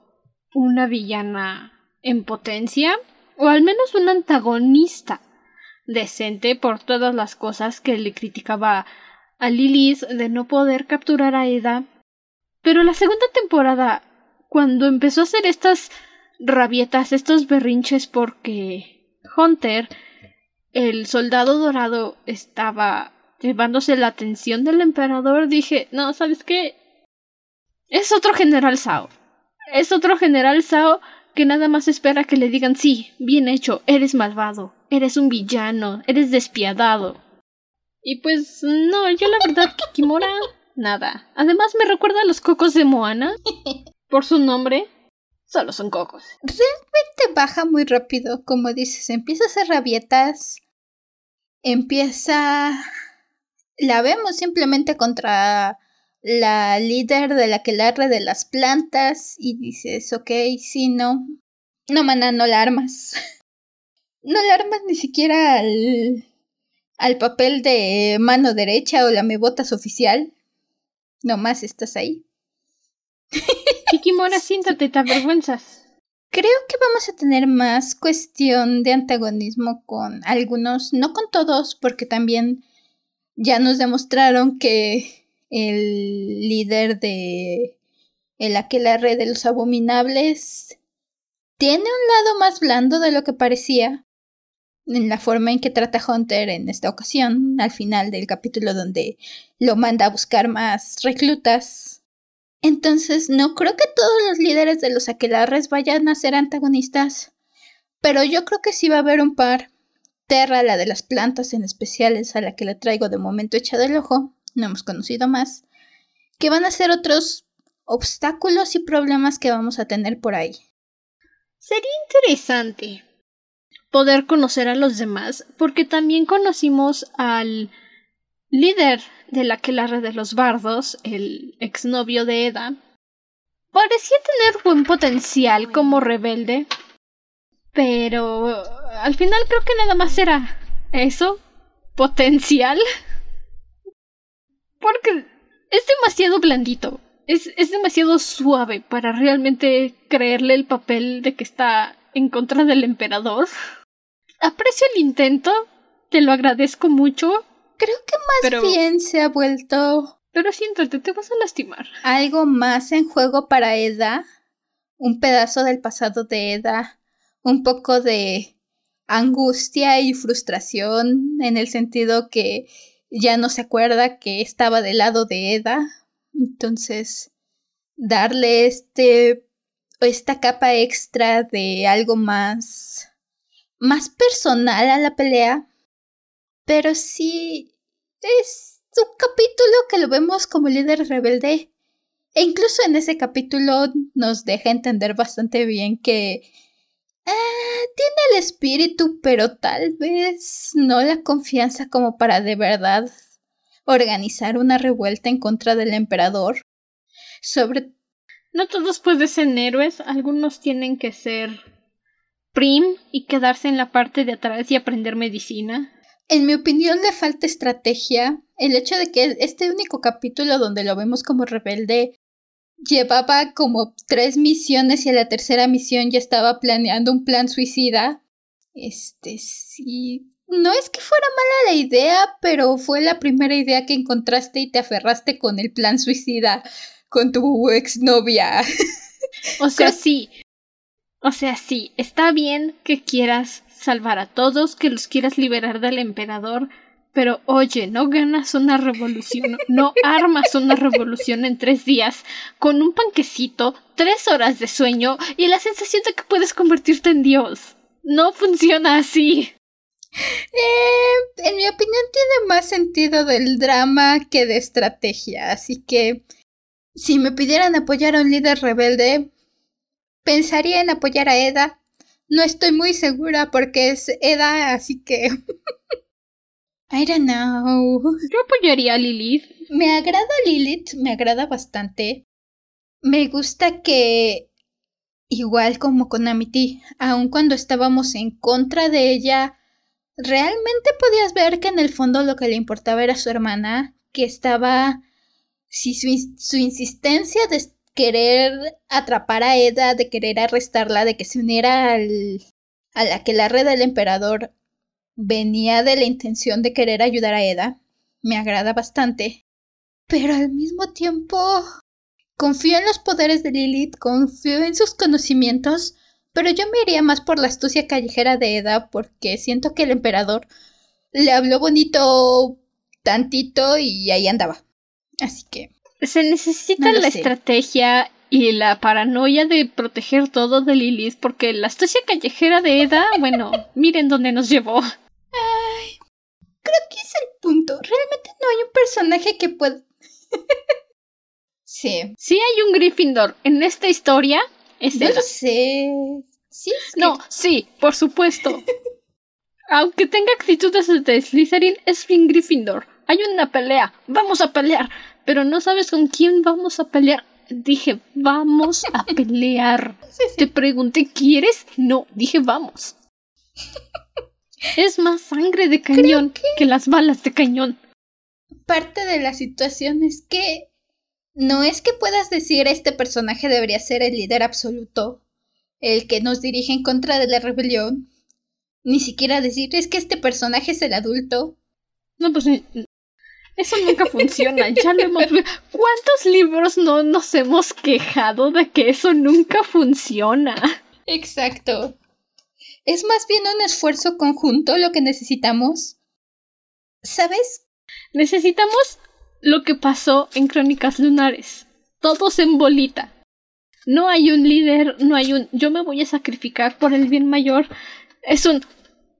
una villana en potencia, o al menos un antagonista decente por todas las cosas que le criticaba a Lilith de no poder capturar a Eda. Pero la segunda temporada, cuando empezó a hacer estas rabietas, estos berrinches porque Hunter el soldado dorado estaba llevándose la atención del emperador, dije, no, ¿sabes qué? Es otro general Sao. Es otro general Sao que nada más espera que le digan sí, bien hecho, eres malvado, eres un villano, eres despiadado. Y pues no, yo la verdad Kikimora, nada. Además me recuerda a los cocos de Moana. Por su nombre, solo son cocos. Realmente baja muy rápido, como dices, empieza a hacer rabietas, empieza... La vemos simplemente contra la líder de la que larre de las plantas y dices, ok, sí, no. No, mana, no la armas. no la armas ni siquiera al, al papel de mano derecha o la me botas oficial. Nomás estás ahí. Kikimora, siéntate, te avergüenzas. Creo que vamos a tener más cuestión de antagonismo con algunos, no con todos, porque también ya nos demostraron que el líder de el aquelarre de los abominables tiene un lado más blando de lo que parecía en la forma en que trata Hunter en esta ocasión, al final del capítulo donde lo manda a buscar más reclutas entonces, no creo que todos los líderes de los aquelarres vayan a ser antagonistas, pero yo creo que sí va a haber un par. Terra, la de las plantas en especiales, a la que le traigo de momento echado el ojo, no hemos conocido más, que van a ser otros obstáculos y problemas que vamos a tener por ahí. Sería interesante poder conocer a los demás, porque también conocimos al líder de la que la red de los bardos, el exnovio de Eda, parecía tener buen potencial como rebelde, pero al final creo que nada más era eso, potencial. Porque es demasiado blandito, es, es demasiado suave para realmente creerle el papel de que está en contra del emperador. Aprecio el intento, te lo agradezco mucho, Creo que más bien se ha vuelto. Pero siéntate, te vas a lastimar. Algo más en juego para Eda. Un pedazo del pasado de Eda. Un poco de angustia y frustración en el sentido que ya no se acuerda que estaba del lado de Eda. Entonces, darle este esta capa extra de algo más más personal a la pelea pero sí es un capítulo que lo vemos como líder rebelde. E incluso en ese capítulo nos deja entender bastante bien que ah, tiene el espíritu, pero tal vez no la confianza como para de verdad organizar una revuelta en contra del emperador. Sobre no todos pueden ser héroes, algunos tienen que ser prim y quedarse en la parte de atrás y aprender medicina. En mi opinión le falta estrategia. El hecho de que este único capítulo donde lo vemos como rebelde llevaba como tres misiones y en la tercera misión ya estaba planeando un plan suicida. Este sí. No es que fuera mala la idea, pero fue la primera idea que encontraste y te aferraste con el plan suicida con tu exnovia. O sea, sí. O sea, sí, está bien que quieras salvar a todos, que los quieras liberar del emperador, pero oye, no ganas una revolución, no armas una revolución en tres días con un panquecito, tres horas de sueño y la sensación de que puedes convertirte en Dios. No funciona así. Eh, en mi opinión tiene más sentido del drama que de estrategia, así que si me pidieran apoyar a un líder rebelde, pensaría en apoyar a Eda. No estoy muy segura porque es Eda, así que... I don't know. Yo apoyaría a Lilith. Me agrada Lilith, me agrada bastante. Me gusta que, igual como con Amity, aun cuando estábamos en contra de ella, realmente podías ver que en el fondo lo que le importaba era su hermana, que estaba... Si su, su insistencia de querer atrapar a Eda, de querer arrestarla, de que se uniera al, a la que la red del emperador venía de la intención de querer ayudar a Eda, me agrada bastante. Pero al mismo tiempo confío en los poderes de Lilith, confío en sus conocimientos, pero yo me iría más por la astucia callejera de Eda porque siento que el emperador le habló bonito tantito y ahí andaba. Así que... Se necesita la estrategia y la paranoia de proteger todo de Lilith porque la astucia callejera de Eda, bueno, miren dónde nos llevó. Ay, creo que es el punto. Realmente no hay un personaje que pueda... sí. Sí hay un Gryffindor en esta historia. Es no lo sé. Sí, No, sí, por supuesto. Aunque tenga actitudes de Slytherin, es bien Gryffindor. Hay una pelea. Vamos a pelear. Pero no sabes con quién vamos a pelear. Dije, vamos a pelear. Te pregunté, ¿quieres? No, dije, vamos. Es más sangre de cañón que... las balas de cañón. Parte de la situación es que no es que puedas decir este personaje debería ser el líder absoluto, el que nos dirige en contra de la rebelión. Ni siquiera decir es que este personaje es el adulto. No, pues eso nunca funciona. Ya lo hemos ¿Cuántos libros no nos hemos quejado de que eso nunca funciona? Exacto. Es más bien un esfuerzo conjunto lo que necesitamos. ¿Sabes? Necesitamos lo que pasó en Crónicas Lunares. Todos en bolita. No hay un líder, no hay un yo me voy a sacrificar por el bien mayor. Es un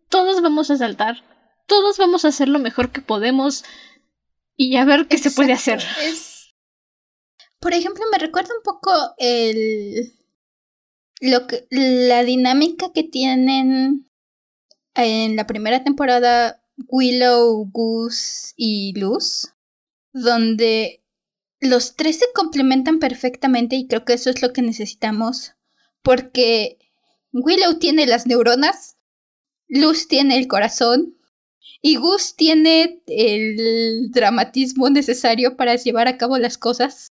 todos vamos a saltar, todos vamos a hacer lo mejor que podemos y a ver qué se puede hacer. Por ejemplo, me recuerda un poco el lo que, la dinámica que tienen en la primera temporada Willow, Goose y Luz, donde los tres se complementan perfectamente y creo que eso es lo que necesitamos, porque Willow tiene las neuronas, Luz tiene el corazón y Goose tiene el dramatismo necesario para llevar a cabo las cosas.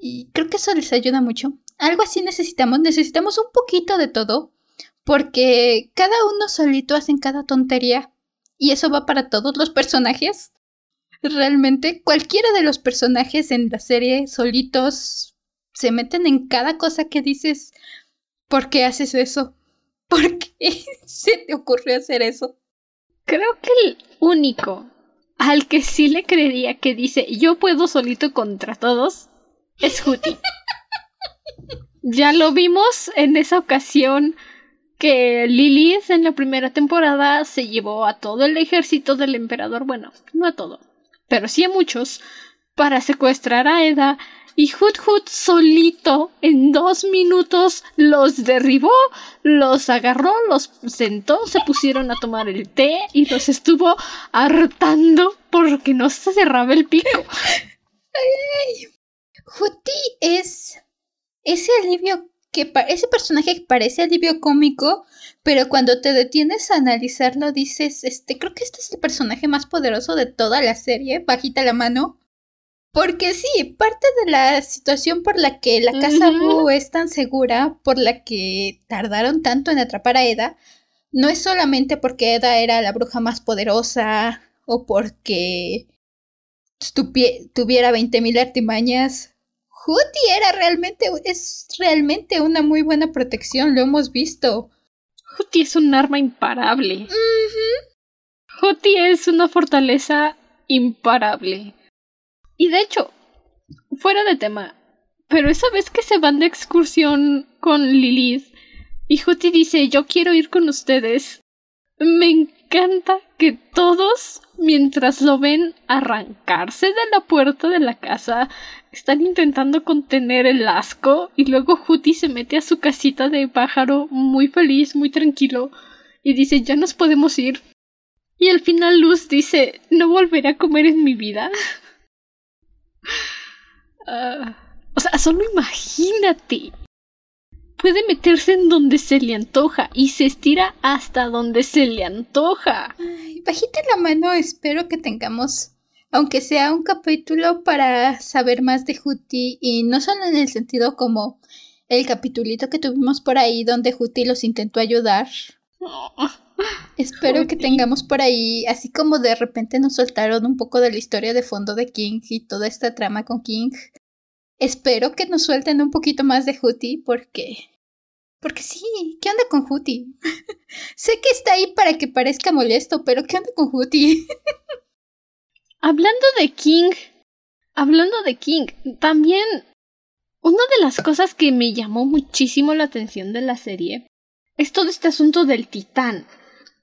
Y creo que eso les ayuda mucho algo así necesitamos, necesitamos un poquito de todo, porque cada uno solito hacen cada tontería, y eso va para todos los personajes. Realmente, cualquiera de los personajes en la serie solitos se meten en cada cosa que dices, ¿por qué haces eso? ¿Por qué se te ocurrió hacer eso? Creo que el único al que sí le creería que dice yo puedo solito contra todos es Hootie. Ya lo vimos en esa ocasión que Lilith en la primera temporada se llevó a todo el ejército del emperador, bueno, no a todo, pero sí a muchos, para secuestrar a Eda y Hoot Hoot solito en dos minutos los derribó, los agarró, los sentó, se pusieron a tomar el té y los estuvo hartando porque no se cerraba el pico. Ay, es ese alivio que ese personaje parece alivio cómico, pero cuando te detienes a analizarlo dices, este, creo que este es el personaje más poderoso de toda la serie, bajita la mano. Porque sí, parte de la situación por la que la casa Boo es tan segura, por la que tardaron tanto en atrapar a Eda, no es solamente porque Eda era la bruja más poderosa o porque tuviera 20.000 artimañas Huti era realmente, es realmente una muy buena protección, lo hemos visto. Huti es un arma imparable. Huti es una fortaleza imparable. Y de hecho, fuera de tema, pero esa vez que se van de excursión con Lilith y Huti dice yo quiero ir con ustedes, me encanta que todos, mientras lo ven arrancarse de la puerta de la casa, están intentando contener el asco y luego Juti se mete a su casita de pájaro muy feliz, muy tranquilo y dice ya nos podemos ir. Y al final Luz dice no volveré a comer en mi vida. Ah, o sea, solo imagínate. Puede meterse en donde se le antoja y se estira hasta donde se le antoja. Ay, bajita la mano, espero que tengamos aunque sea un capítulo para saber más de Juti y no solo en el sentido como el capitulito que tuvimos por ahí donde Juti los intentó ayudar. Espero que tengamos por ahí, así como de repente nos soltaron un poco de la historia de fondo de King y toda esta trama con King. Espero que nos suelten un poquito más de Juti porque... Porque sí, ¿qué onda con Juti? sé que está ahí para que parezca molesto, pero ¿qué onda con Juti? Hablando de King, hablando de King, también una de las cosas que me llamó muchísimo la atención de la serie es todo este asunto del titán.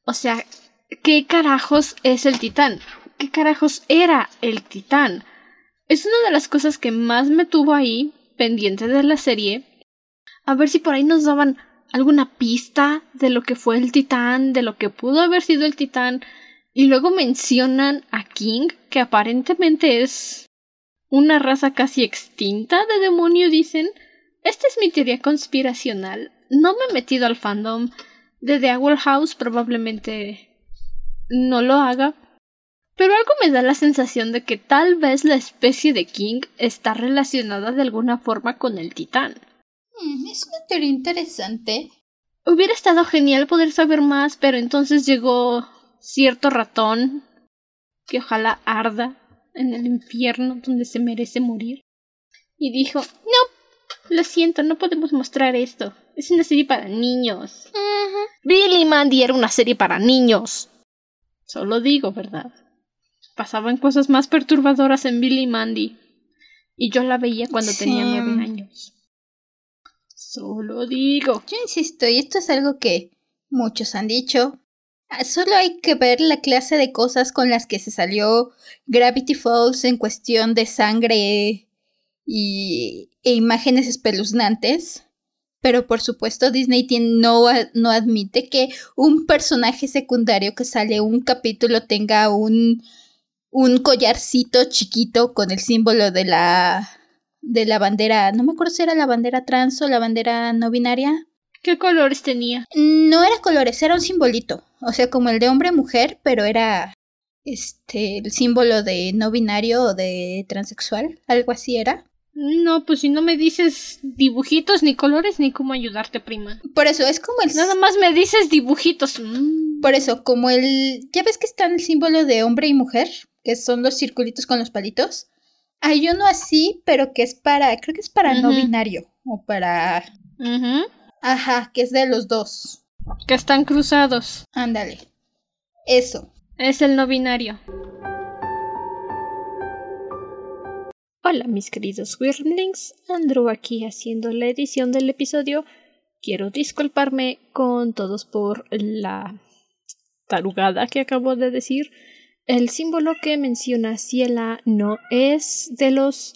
O sea, ¿qué carajos es el titán? ¿Qué carajos era el titán? Es una de las cosas que más me tuvo ahí, pendiente de la serie. A ver si por ahí nos daban alguna pista de lo que fue el titán, de lo que pudo haber sido el titán, y luego mencionan a King, que aparentemente es una raza casi extinta de demonio, dicen. Esta es mi teoría conspiracional. No me he metido al fandom de The Owl House, probablemente no lo haga. Pero algo me da la sensación de que tal vez la especie de King está relacionada de alguna forma con el titán. Mm, es una teoría interesante. Hubiera estado genial poder saber más, pero entonces llegó cierto ratón que ojalá arda en el infierno donde se merece morir. Y dijo, no, lo siento, no podemos mostrar esto. Es una serie para niños. Billy Mandy era una serie para niños. Solo digo, ¿verdad? Pasaban cosas más perturbadoras en Billy Mandy. Y yo la veía cuando tenía nueve. Solo digo. Yo insisto, y esto es algo que muchos han dicho, Ah, solo hay que ver la clase de cosas con las que se salió Gravity Falls en cuestión de sangre y, e imágenes espeluznantes. Pero por supuesto Disney no, no admite que un personaje secundario que sale un capítulo tenga un, un collarcito chiquito con el símbolo de la, de la bandera, no me acuerdo si era la bandera trans o la bandera no binaria. ¿Qué colores tenía? No era colores, era un simbolito. O sea, como el de hombre-mujer, pero era este el símbolo de no binario o de transexual, algo así era. No, pues si no me dices dibujitos, ni colores, ni cómo ayudarte, prima. Por eso, es como el... Nada más me dices dibujitos. Mm. Por eso, como el... ¿Ya ves que está el símbolo de hombre y mujer? Que son los circulitos con los palitos. Hay uno así, pero que es para... Creo que es para no binario. O para... Ajá, que es de los dos. Que están cruzados. Ándale. Eso. Es el no binario. Hola mis queridos Wyrmlings, Andrew aquí haciendo la edición del episodio. Quiero disculparme con todos por la tarugada que acabo de decir. El símbolo que menciona Ciela no es de los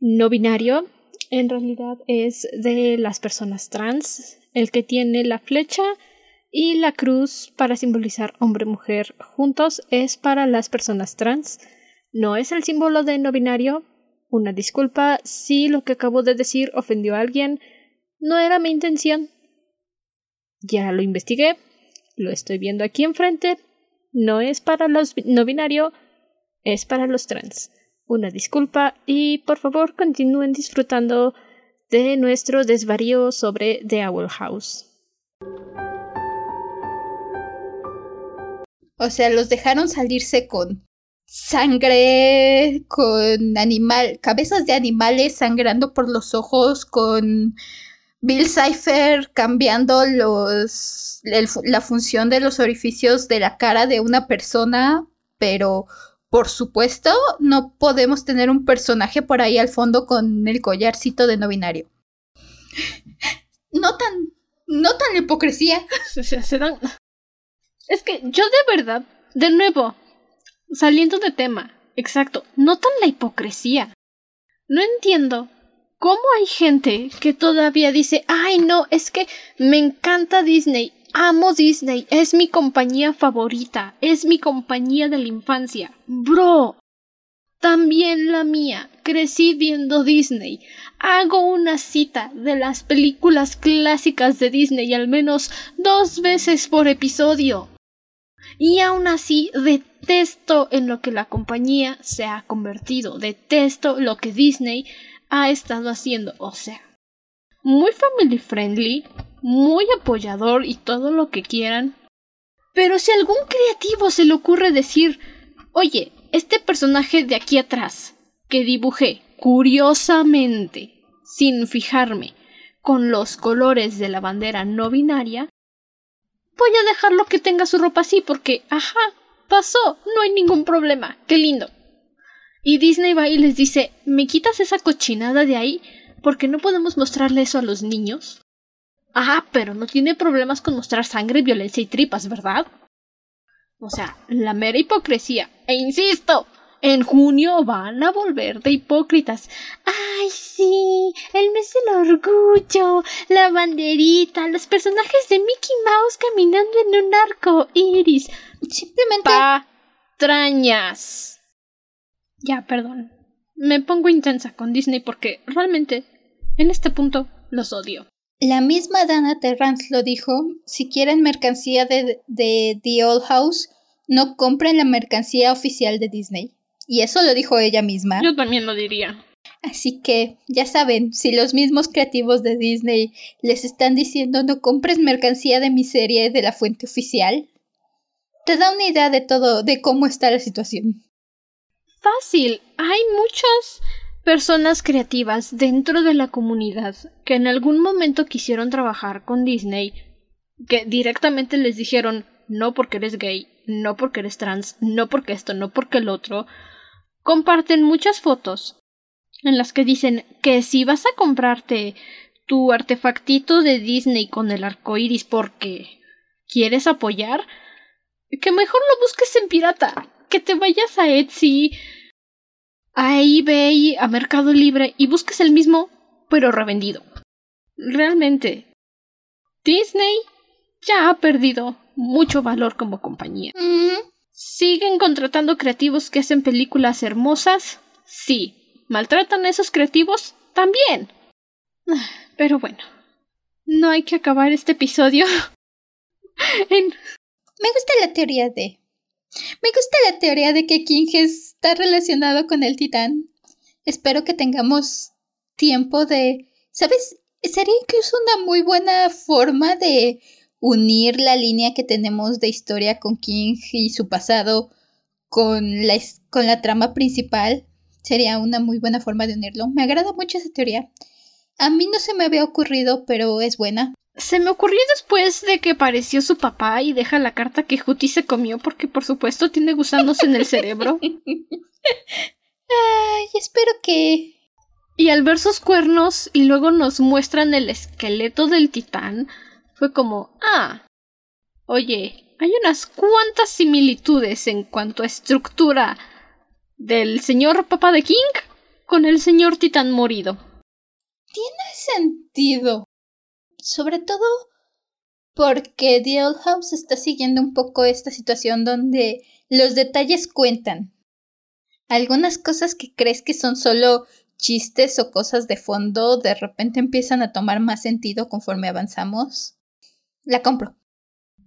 no binario, en realidad es de las personas trans, el que tiene la flecha y la cruz para simbolizar hombre-mujer juntos es para las personas trans. No es el símbolo de no binario. Una disculpa si lo que acabo de decir ofendió a alguien. No era mi intención. Ya lo investigué, lo estoy viendo aquí enfrente. No es para los no binario, es para los trans. Una disculpa y por favor continúen disfrutando de nuestro desvarío sobre The Owl House. O sea, los dejaron salirse con sangre, con animal, cabezas de animales sangrando por los ojos, con Bill Cipher cambiando los la función de los orificios de la cara de una persona, pero por supuesto no podemos tener un personaje por ahí al fondo con el collarcito de no binario. No tan no tan hipocresía. Es que yo de verdad, de nuevo, saliendo de tema, exacto, notan la hipocresía. No entiendo cómo hay gente que todavía dice, ay no, es que me encanta Disney, amo Disney, es mi compañía favorita, es mi compañía de la infancia. Bro, también la mía, crecí viendo Disney. Hago una cita de las películas clásicas de Disney al menos dos veces por episodio. Y aún así detesto en lo que la compañía se ha convertido, detesto lo que Disney ha estado haciendo, o sea, muy family friendly, muy apoyador y todo lo que quieran. Pero si a algún creativo se le ocurre decir, oye, este personaje de aquí atrás, que dibujé curiosamente, sin fijarme, con los colores de la bandera no binaria, voy a dejarlo que tenga su ropa así porque, ajá, pasó, no hay ningún problema, qué lindo. Y Disney va y les dice, ¿me quitas esa cochinada de ahí? Porque no podemos mostrarle eso a los niños. Ah, pero no tiene problemas con mostrar sangre, violencia y tripas, ¿verdad? O sea, la mera hipocresía. E insisto, en junio van a volver de hipócritas. ¡Ay, sí! El mes del orgullo, la banderita, los personajes de Mickey Mouse caminando en un arco iris. Simplemente. Patrañas. Ya, perdón. Me pongo intensa con Disney porque realmente, en este punto, los odio. La misma Dana Terrance lo dijo, si quieren mercancía de, de The Old House, no compren la mercancía oficial de Disney. Y eso lo dijo ella misma. Yo también lo diría. Así que, ya saben, si los mismos creativos de Disney les están diciendo no compres mercancía de mi serie de la fuente oficial, te da una idea de todo, de cómo está la situación. Fácil. Hay muchas personas creativas dentro de la comunidad que en algún momento quisieron trabajar con Disney, que directamente les dijeron no porque eres gay, no porque eres trans, no porque esto, no porque el otro, comparten muchas fotos en las que dicen que si vas a comprarte tu artefactito de Disney con el arco iris porque quieres apoyar, que mejor lo busques en pirata, que te vayas a Etsy, a eBay, a Mercado Libre y busques el mismo, pero revendido. Realmente, Disney ya ha perdido mucho valor como compañía. ¿Siguen contratando creativos que hacen películas hermosas? Sí. ¿Maltratan a esos creativos? También. Pero bueno, no hay que acabar este episodio en... Me gusta la teoría de me gusta la teoría de que King está relacionado con el titán. Espero que tengamos tiempo de... ¿Sabes? Sería incluso una muy buena forma de unir la línea que tenemos de historia con King y su pasado con la, con la trama principal. Sería una muy buena forma de unirlo. Me agrada mucho esa teoría. A mí no se me había ocurrido, pero es buena. Se me ocurrió después de que apareció su papá y deja la carta que Juti se comió porque por supuesto tiene gusanos en el cerebro. Ay, espero que... Y al ver sus cuernos y luego nos muestran el esqueleto del titán, fue como, ah, oye, hay unas cuantas similitudes en cuanto a estructura del señor papá de King con el señor titán morido. Tiene sentido. Sobre todo porque The Old House está siguiendo un poco esta situación donde los detalles cuentan. Algunas cosas que crees que son solo chistes o cosas de fondo de repente empiezan a tomar más sentido conforme avanzamos, la compro.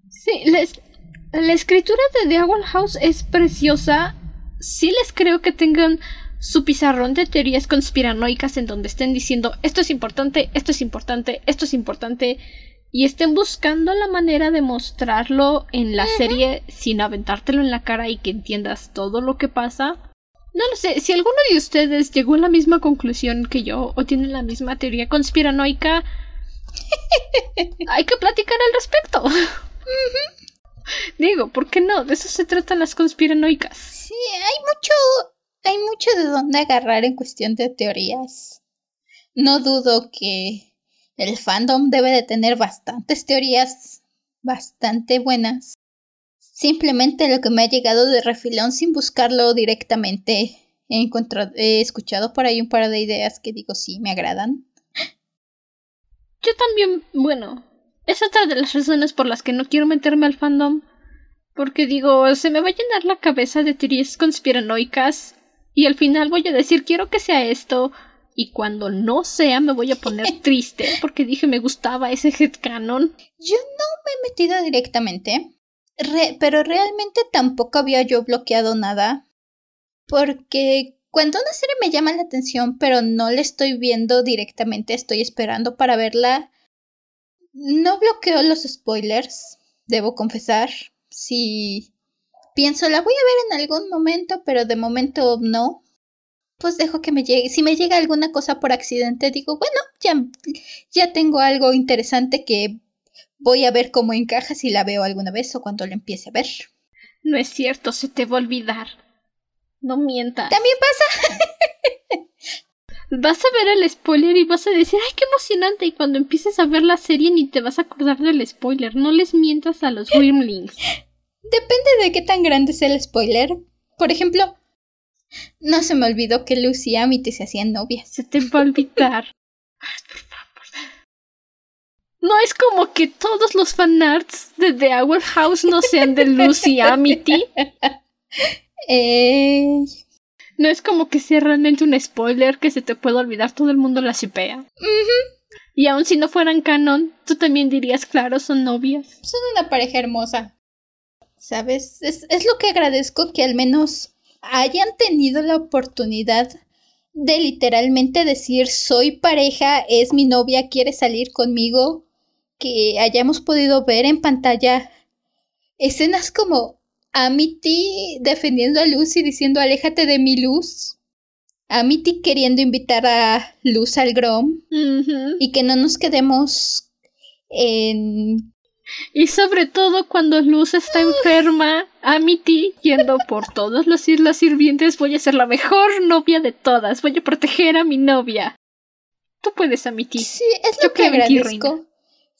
Sí, la escritura de The Owl House es preciosa. Sí les creo que tengan su pizarrón de teorías conspiranoicas en donde estén diciendo esto es importante, esto es importante, esto es importante y estén buscando la manera de mostrarlo en la serie sin aventártelo en la cara y que entiendas todo lo que pasa. No lo sé, si alguno de ustedes llegó a la misma conclusión que yo o tiene la misma teoría conspiranoica, hay que platicar al respecto. Digo, ¿por qué no? De eso se tratan las conspiranoicas. Sí, hay mucho, hay mucho de dónde agarrar en cuestión de teorías. No dudo que el fandom debe de tener bastantes teorías bastante buenas. Simplemente lo que me ha llegado de refilón sin buscarlo directamente. He, encontrado, he escuchado por ahí un par de ideas que digo sí, me agradan. Yo también, bueno, es otra de las razones por las que no quiero meterme al fandom. Porque digo, se me va a llenar la cabeza de teorías conspiranoicas y al final voy a decir quiero que sea esto y cuando no sea me voy a poner triste porque dije me gustaba ese headcanon. Yo no me he metido directamente, pero realmente tampoco había yo bloqueado nada porque cuando una serie me llama la atención pero no la estoy viendo directamente, estoy esperando para verla, no bloqueo los spoilers, debo confesar. Si pienso la voy a ver en algún momento, pero de momento no, pues dejo que me llegue. Si me llega alguna cosa por accidente, digo, bueno, ya, ya tengo algo interesante que voy a ver cómo encaja si la veo alguna vez o cuando la empiece a ver. No es cierto, se te va a olvidar. No mientas. También pasa. vas a ver el spoiler y vas a decir, ay, qué emocionante. Y cuando empieces a ver la serie ni te vas a acordar del spoiler. No les mientas a los Wyrmlings. Depende de qué tan grande sea el spoiler. Por ejemplo, no se me olvidó que Lucy y Amity se hacían novias. Se te va a olvidar. por favor. No es como que todos los fanarts de The Hour House no sean de Lucy y Amity. Eh, no es como que sea realmente un spoiler que se te pueda olvidar, todo el mundo la chipea. Y aun si no fueran canon, tú también dirías, claro, son novias. Son una pareja hermosa. ¿Sabes? Es, es lo que agradezco que al menos hayan tenido la oportunidad de literalmente decir soy pareja, es mi novia, quiere salir conmigo, que hayamos podido ver en pantalla escenas como Amity defendiendo a Luz y diciendo aléjate de mi luz. Amity queriendo invitar a Luz al Grom. Y que no nos quedemos en... Y sobre todo cuando Luz está enferma, Amity yendo por todas las islas sirvientes, voy a ser la mejor novia de todas, voy a proteger a mi novia. Tú puedes, Amity. Sí, es lo que agradezco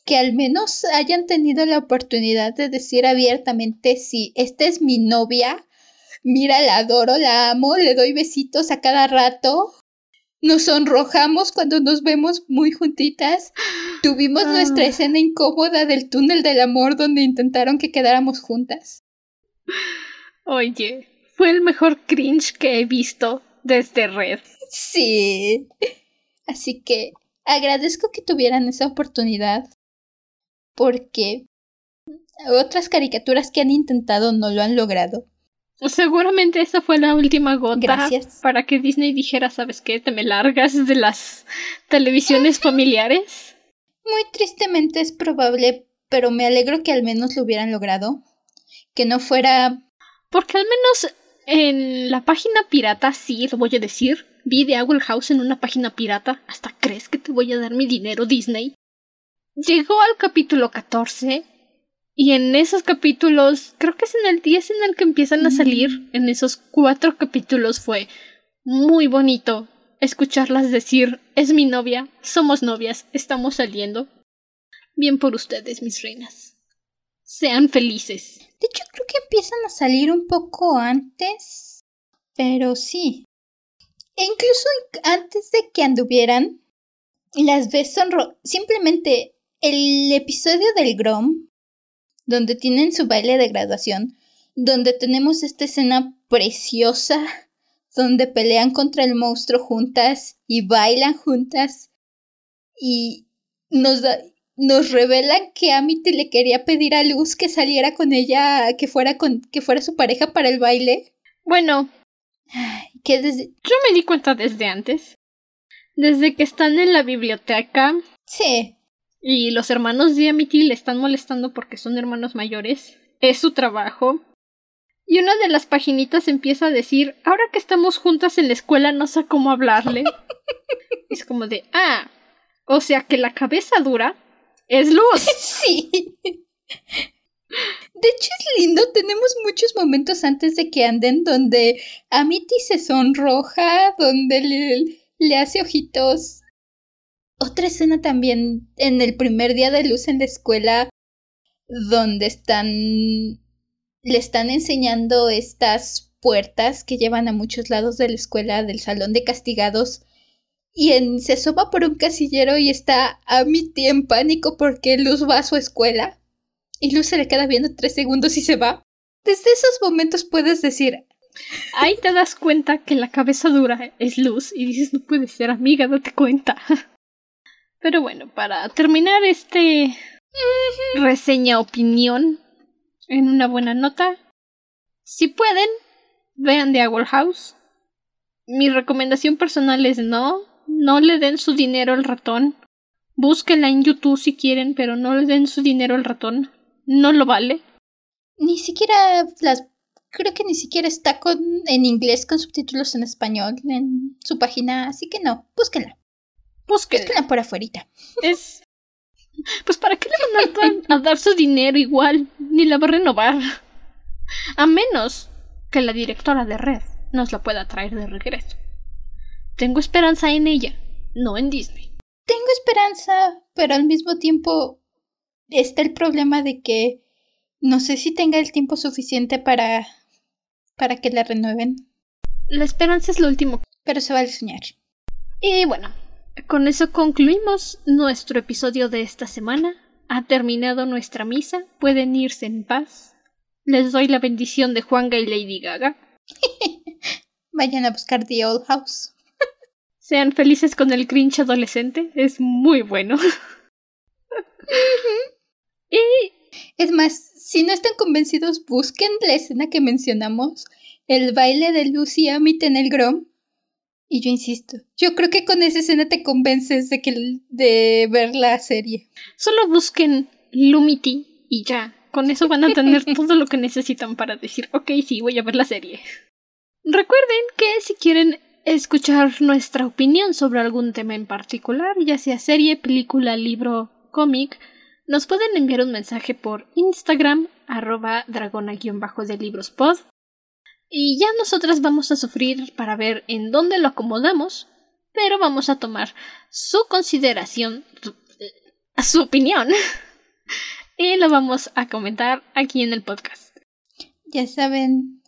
que al menos hayan tenido la oportunidad de decir abiertamente, sí, esta es mi novia, mira, la adoro, la amo, le doy besitos a cada rato, nos sonrojamos cuando nos vemos muy juntitas, tuvimos nuestra ah. escena incómoda del túnel del amor donde intentaron que quedáramos juntas. Oye, fue el mejor cringe que he visto desde Red. Sí. Así que agradezco que tuvieran esa oportunidad porque otras caricaturas que han intentado no lo han logrado. Seguramente esa fue la última gota para que Disney dijera, ¿sabes qué? Te me largas de las televisiones familiares. Muy tristemente es probable, pero me alegro que al menos lo hubieran logrado. Que no fuera... Porque al menos en la página pirata, sí, lo voy a decir. Vi de Owl House en una página pirata. ¿Hasta crees que te voy a dar mi dinero, Disney? llegó al capítulo 14 y en esos capítulos, creo que es en el 10 en el que empiezan a salir, en esos cuatro capítulos fue muy bonito escucharlas decir, es mi novia, somos novias, estamos saliendo. Bien por ustedes, mis reinas. Sean felices. De hecho, creo que empiezan a salir un poco antes. Pero sí. E incluso antes de que anduvieran, las ves sonro... Simplemente el episodio del Grom, donde tienen su baile de graduación, donde tenemos esta escena preciosa, donde pelean contra el monstruo juntas y bailan juntas y nos da, nos revelan que Amity le quería pedir a Luz que saliera con ella, que fuera con que fuera su pareja para el baile. Bueno, que desde yo me di cuenta desde antes. Desde que están en la biblioteca. Sí. Y los hermanos de Amity le están molestando porque son hermanos mayores. Es su trabajo. Y una de las paginitas empieza a decir, ahora que estamos juntas en la escuela no sé cómo hablarle. es como de, ah, o sea que la cabeza dura es luz. sí. De hecho es lindo, tenemos muchos momentos antes de que anden donde Amity se sonroja, donde le, le hace ojitos. Otra escena también en el primer día de luz en la escuela, donde están le están enseñando estas puertas que llevan a muchos lados de la escuela del salón de castigados y en, se asoma por un casillero y está Amity en pánico porque Luz va a su escuela y Luz se le queda viendo tres segundos y se va. Desde esos momentos puedes decir... Ahí te das cuenta que la cabeza dura es Luz y dices no puede ser amiga, date cuenta. Pero bueno, para terminar este reseña opinión en una buena nota. Si pueden, vean The Owl House. Mi recomendación personal es no, no le den su dinero al ratón. Búsquenla en YouTube si quieren, pero no le den su dinero al ratón. No lo vale. Ni siquiera las creo que ni siquiera está con en inglés con subtítulos en español en su página, así que no, búsquenla. Búsquenla, búsquenla por afuera. Es pues para qué le van a, a dar su dinero igual, ni la va a renovar. A menos que la directora de Red nos la pueda traer de regreso. Tengo esperanza en ella, no en Disney. Tengo esperanza, pero al mismo tiempo está el problema de que no sé si tenga el tiempo suficiente para para que la renueven. La esperanza es lo último. Pero se va a soñar. Y bueno, con eso concluimos nuestro episodio de esta semana. Ha terminado nuestra misa. Pueden irse en paz. Les doy la bendición de Juanga y Lady Gaga. Vayan a buscar The Old House. Sean felices con el Grinch adolescente. Es muy bueno. y. Es más, si no están convencidos, busquen la escena que mencionamos: el baile de Lucy Amit en el Grom y yo insisto, yo creo que con esa escena te convences de que de ver la serie. Solo busquen Lumity y ya. Con eso van a tener todo lo que necesitan para decir, ok, sí, voy a ver la serie. Recuerden que si quieren escuchar nuestra opinión sobre algún tema en particular, ya sea serie, película, libro, cómic, nos pueden enviar un mensaje por Instagram, arroba dragona-de librospod, y ya nosotras vamos a sufrir para ver en dónde lo acomodamos, pero vamos a tomar su consideración, su opinión, y lo vamos a comentar aquí en el podcast. Ya saben,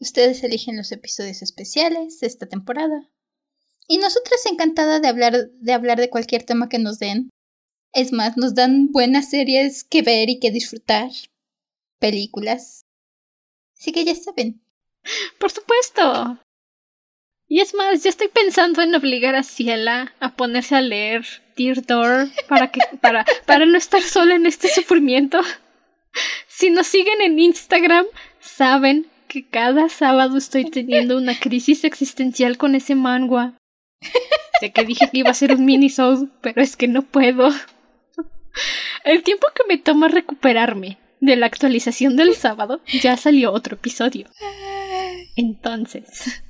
ustedes eligen los episodios especiales de esta temporada. Y nosotras encantada de hablar, de hablar de cualquier tema que nos den. Es más, nos dan buenas series que ver y que disfrutar. Películas. Así que ya saben, por supuesto. Y es más, ya estoy pensando en obligar a Ciela a ponerse a leer Dear Door para que para para no estar sola en este sufrimiento. Si nos siguen en Instagram, saben que cada sábado estoy teniendo una crisis existencial con ese manga. Sé que dije que iba a ser un mini pero es que no puedo. El tiempo que me toma recuperarme de la actualización del sábado, ya salió otro episodio. Entonces,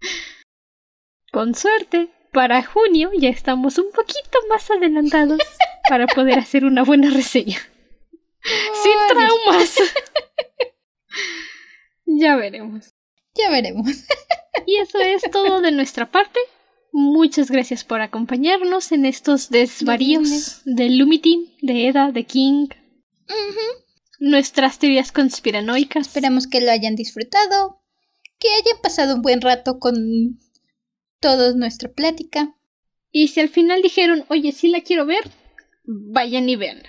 con suerte, para junio ya estamos un poquito más adelantados para poder hacer una buena reseña. Sin traumas. ya veremos. Ya veremos. y eso es todo de nuestra parte. Muchas gracias por acompañarnos en estos desvaríos de Lumity, de Eda, de King. Nuestras teorías conspiranoicas. Esperamos que lo hayan disfrutado que hayan pasado un buen rato con toda nuestra plática. Y si al final dijeron, oye, sí la quiero ver, vayan y vean.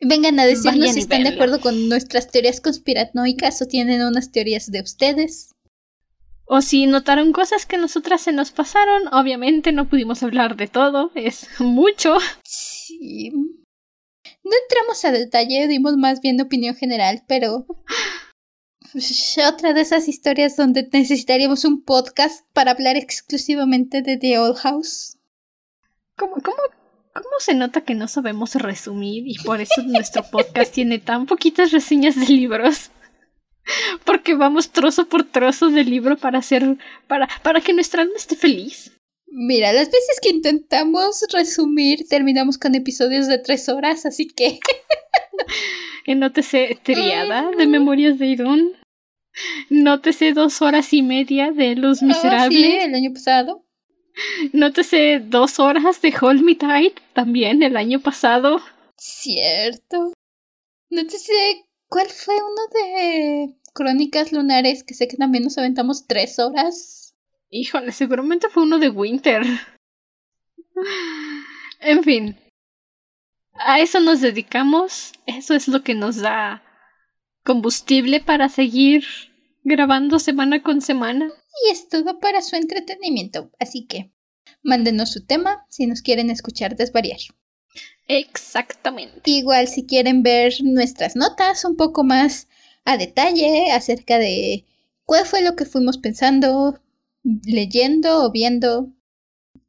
Vengan a decirnos si están de acuerdo con nuestras teorías conspiranoicas o tienen unas teorías de ustedes. O si notaron cosas que nosotras se nos pasaron, obviamente no pudimos hablar de todo, es mucho. Sí. No entramos a detalle, dimos más bien opinión general, pero otra de esas historias donde necesitaríamos un podcast para hablar exclusivamente de The Old House. ¿Cómo, cómo, cómo se nota que no sabemos resumir y por eso nuestro podcast tiene tan poquitas reseñas de libros? Porque vamos trozo por trozo del libro para hacer. para, para que nuestra alma esté feliz. Mira, las veces que intentamos resumir terminamos con episodios de tres horas, así que. Nótese Triada de Memorias de Idun. Nótese dos horas y media de Los Oh, Miserables. sí, el año pasado. Nótese dos horas de Hold Me Tight también el año pasado. Cierto. No te sé cuál fue uno de Crónicas Lunares, que sé que también nos aventamos tres horas. Híjole, seguramente fue uno de Winter. En fin. A eso nos dedicamos. Eso es lo que nos da combustible para seguir grabando semana con semana. Y es todo para su entretenimiento, así que mándenos su tema si nos quieren escuchar desvariar. Exactamente. Igual si quieren ver nuestras notas un poco más a detalle acerca de cuál fue lo que fuimos pensando, leyendo o viendo.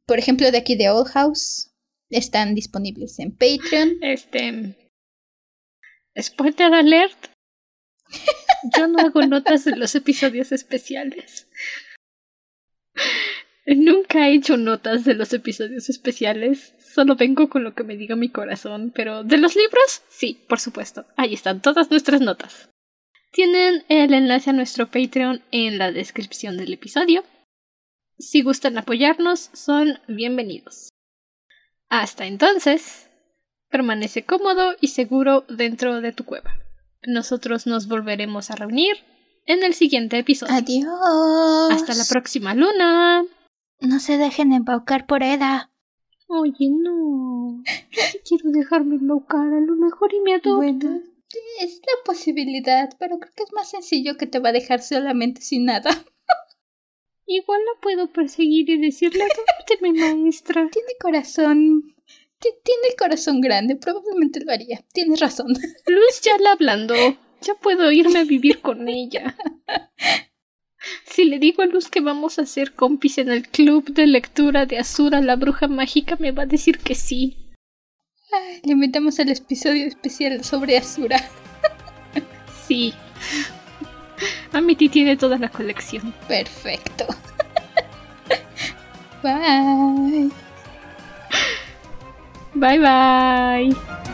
Por ejemplo, de aquí de Old House están disponibles en Patreon. Este. Spoiler alert. Yo no hago notas de los episodios especiales. Nunca he hecho notas de los episodios especiales. Solo vengo con lo que me diga mi corazón. Pero de los libros, sí, por supuesto. Ahí están todas nuestras notas. Tienen el enlace a nuestro Patreon en la descripción del episodio. Si gustan apoyarnos, son bienvenidos. Hasta entonces, permanece cómodo y seguro dentro de tu cueva. Nosotros nos volveremos a reunir en el siguiente episodio. Adiós. Hasta la próxima luna. No se dejen embaucar por Eda. Oye, no. Yo sí quiero dejarme embaucar a lo mejor y me adopta. Bueno, es la posibilidad, pero creo que es más sencillo que te va a dejar solamente sin nada. Igual la puedo perseguir y decirle, adópteme, maestra. Tiene corazón. Ti- Tiene el corazón grande, probablemente lo haría. Tienes razón. Luz ya la ablandó. Ya puedo irme a vivir con ella. Si le digo a Luz que vamos a ser compis en el club de lectura de Azura, la bruja mágica, me va a decir que sí. Ay, Le metemos el episodio especial sobre Azura. Sí. Amity tiene toda la colección. Perfecto. Bye. Bye bye.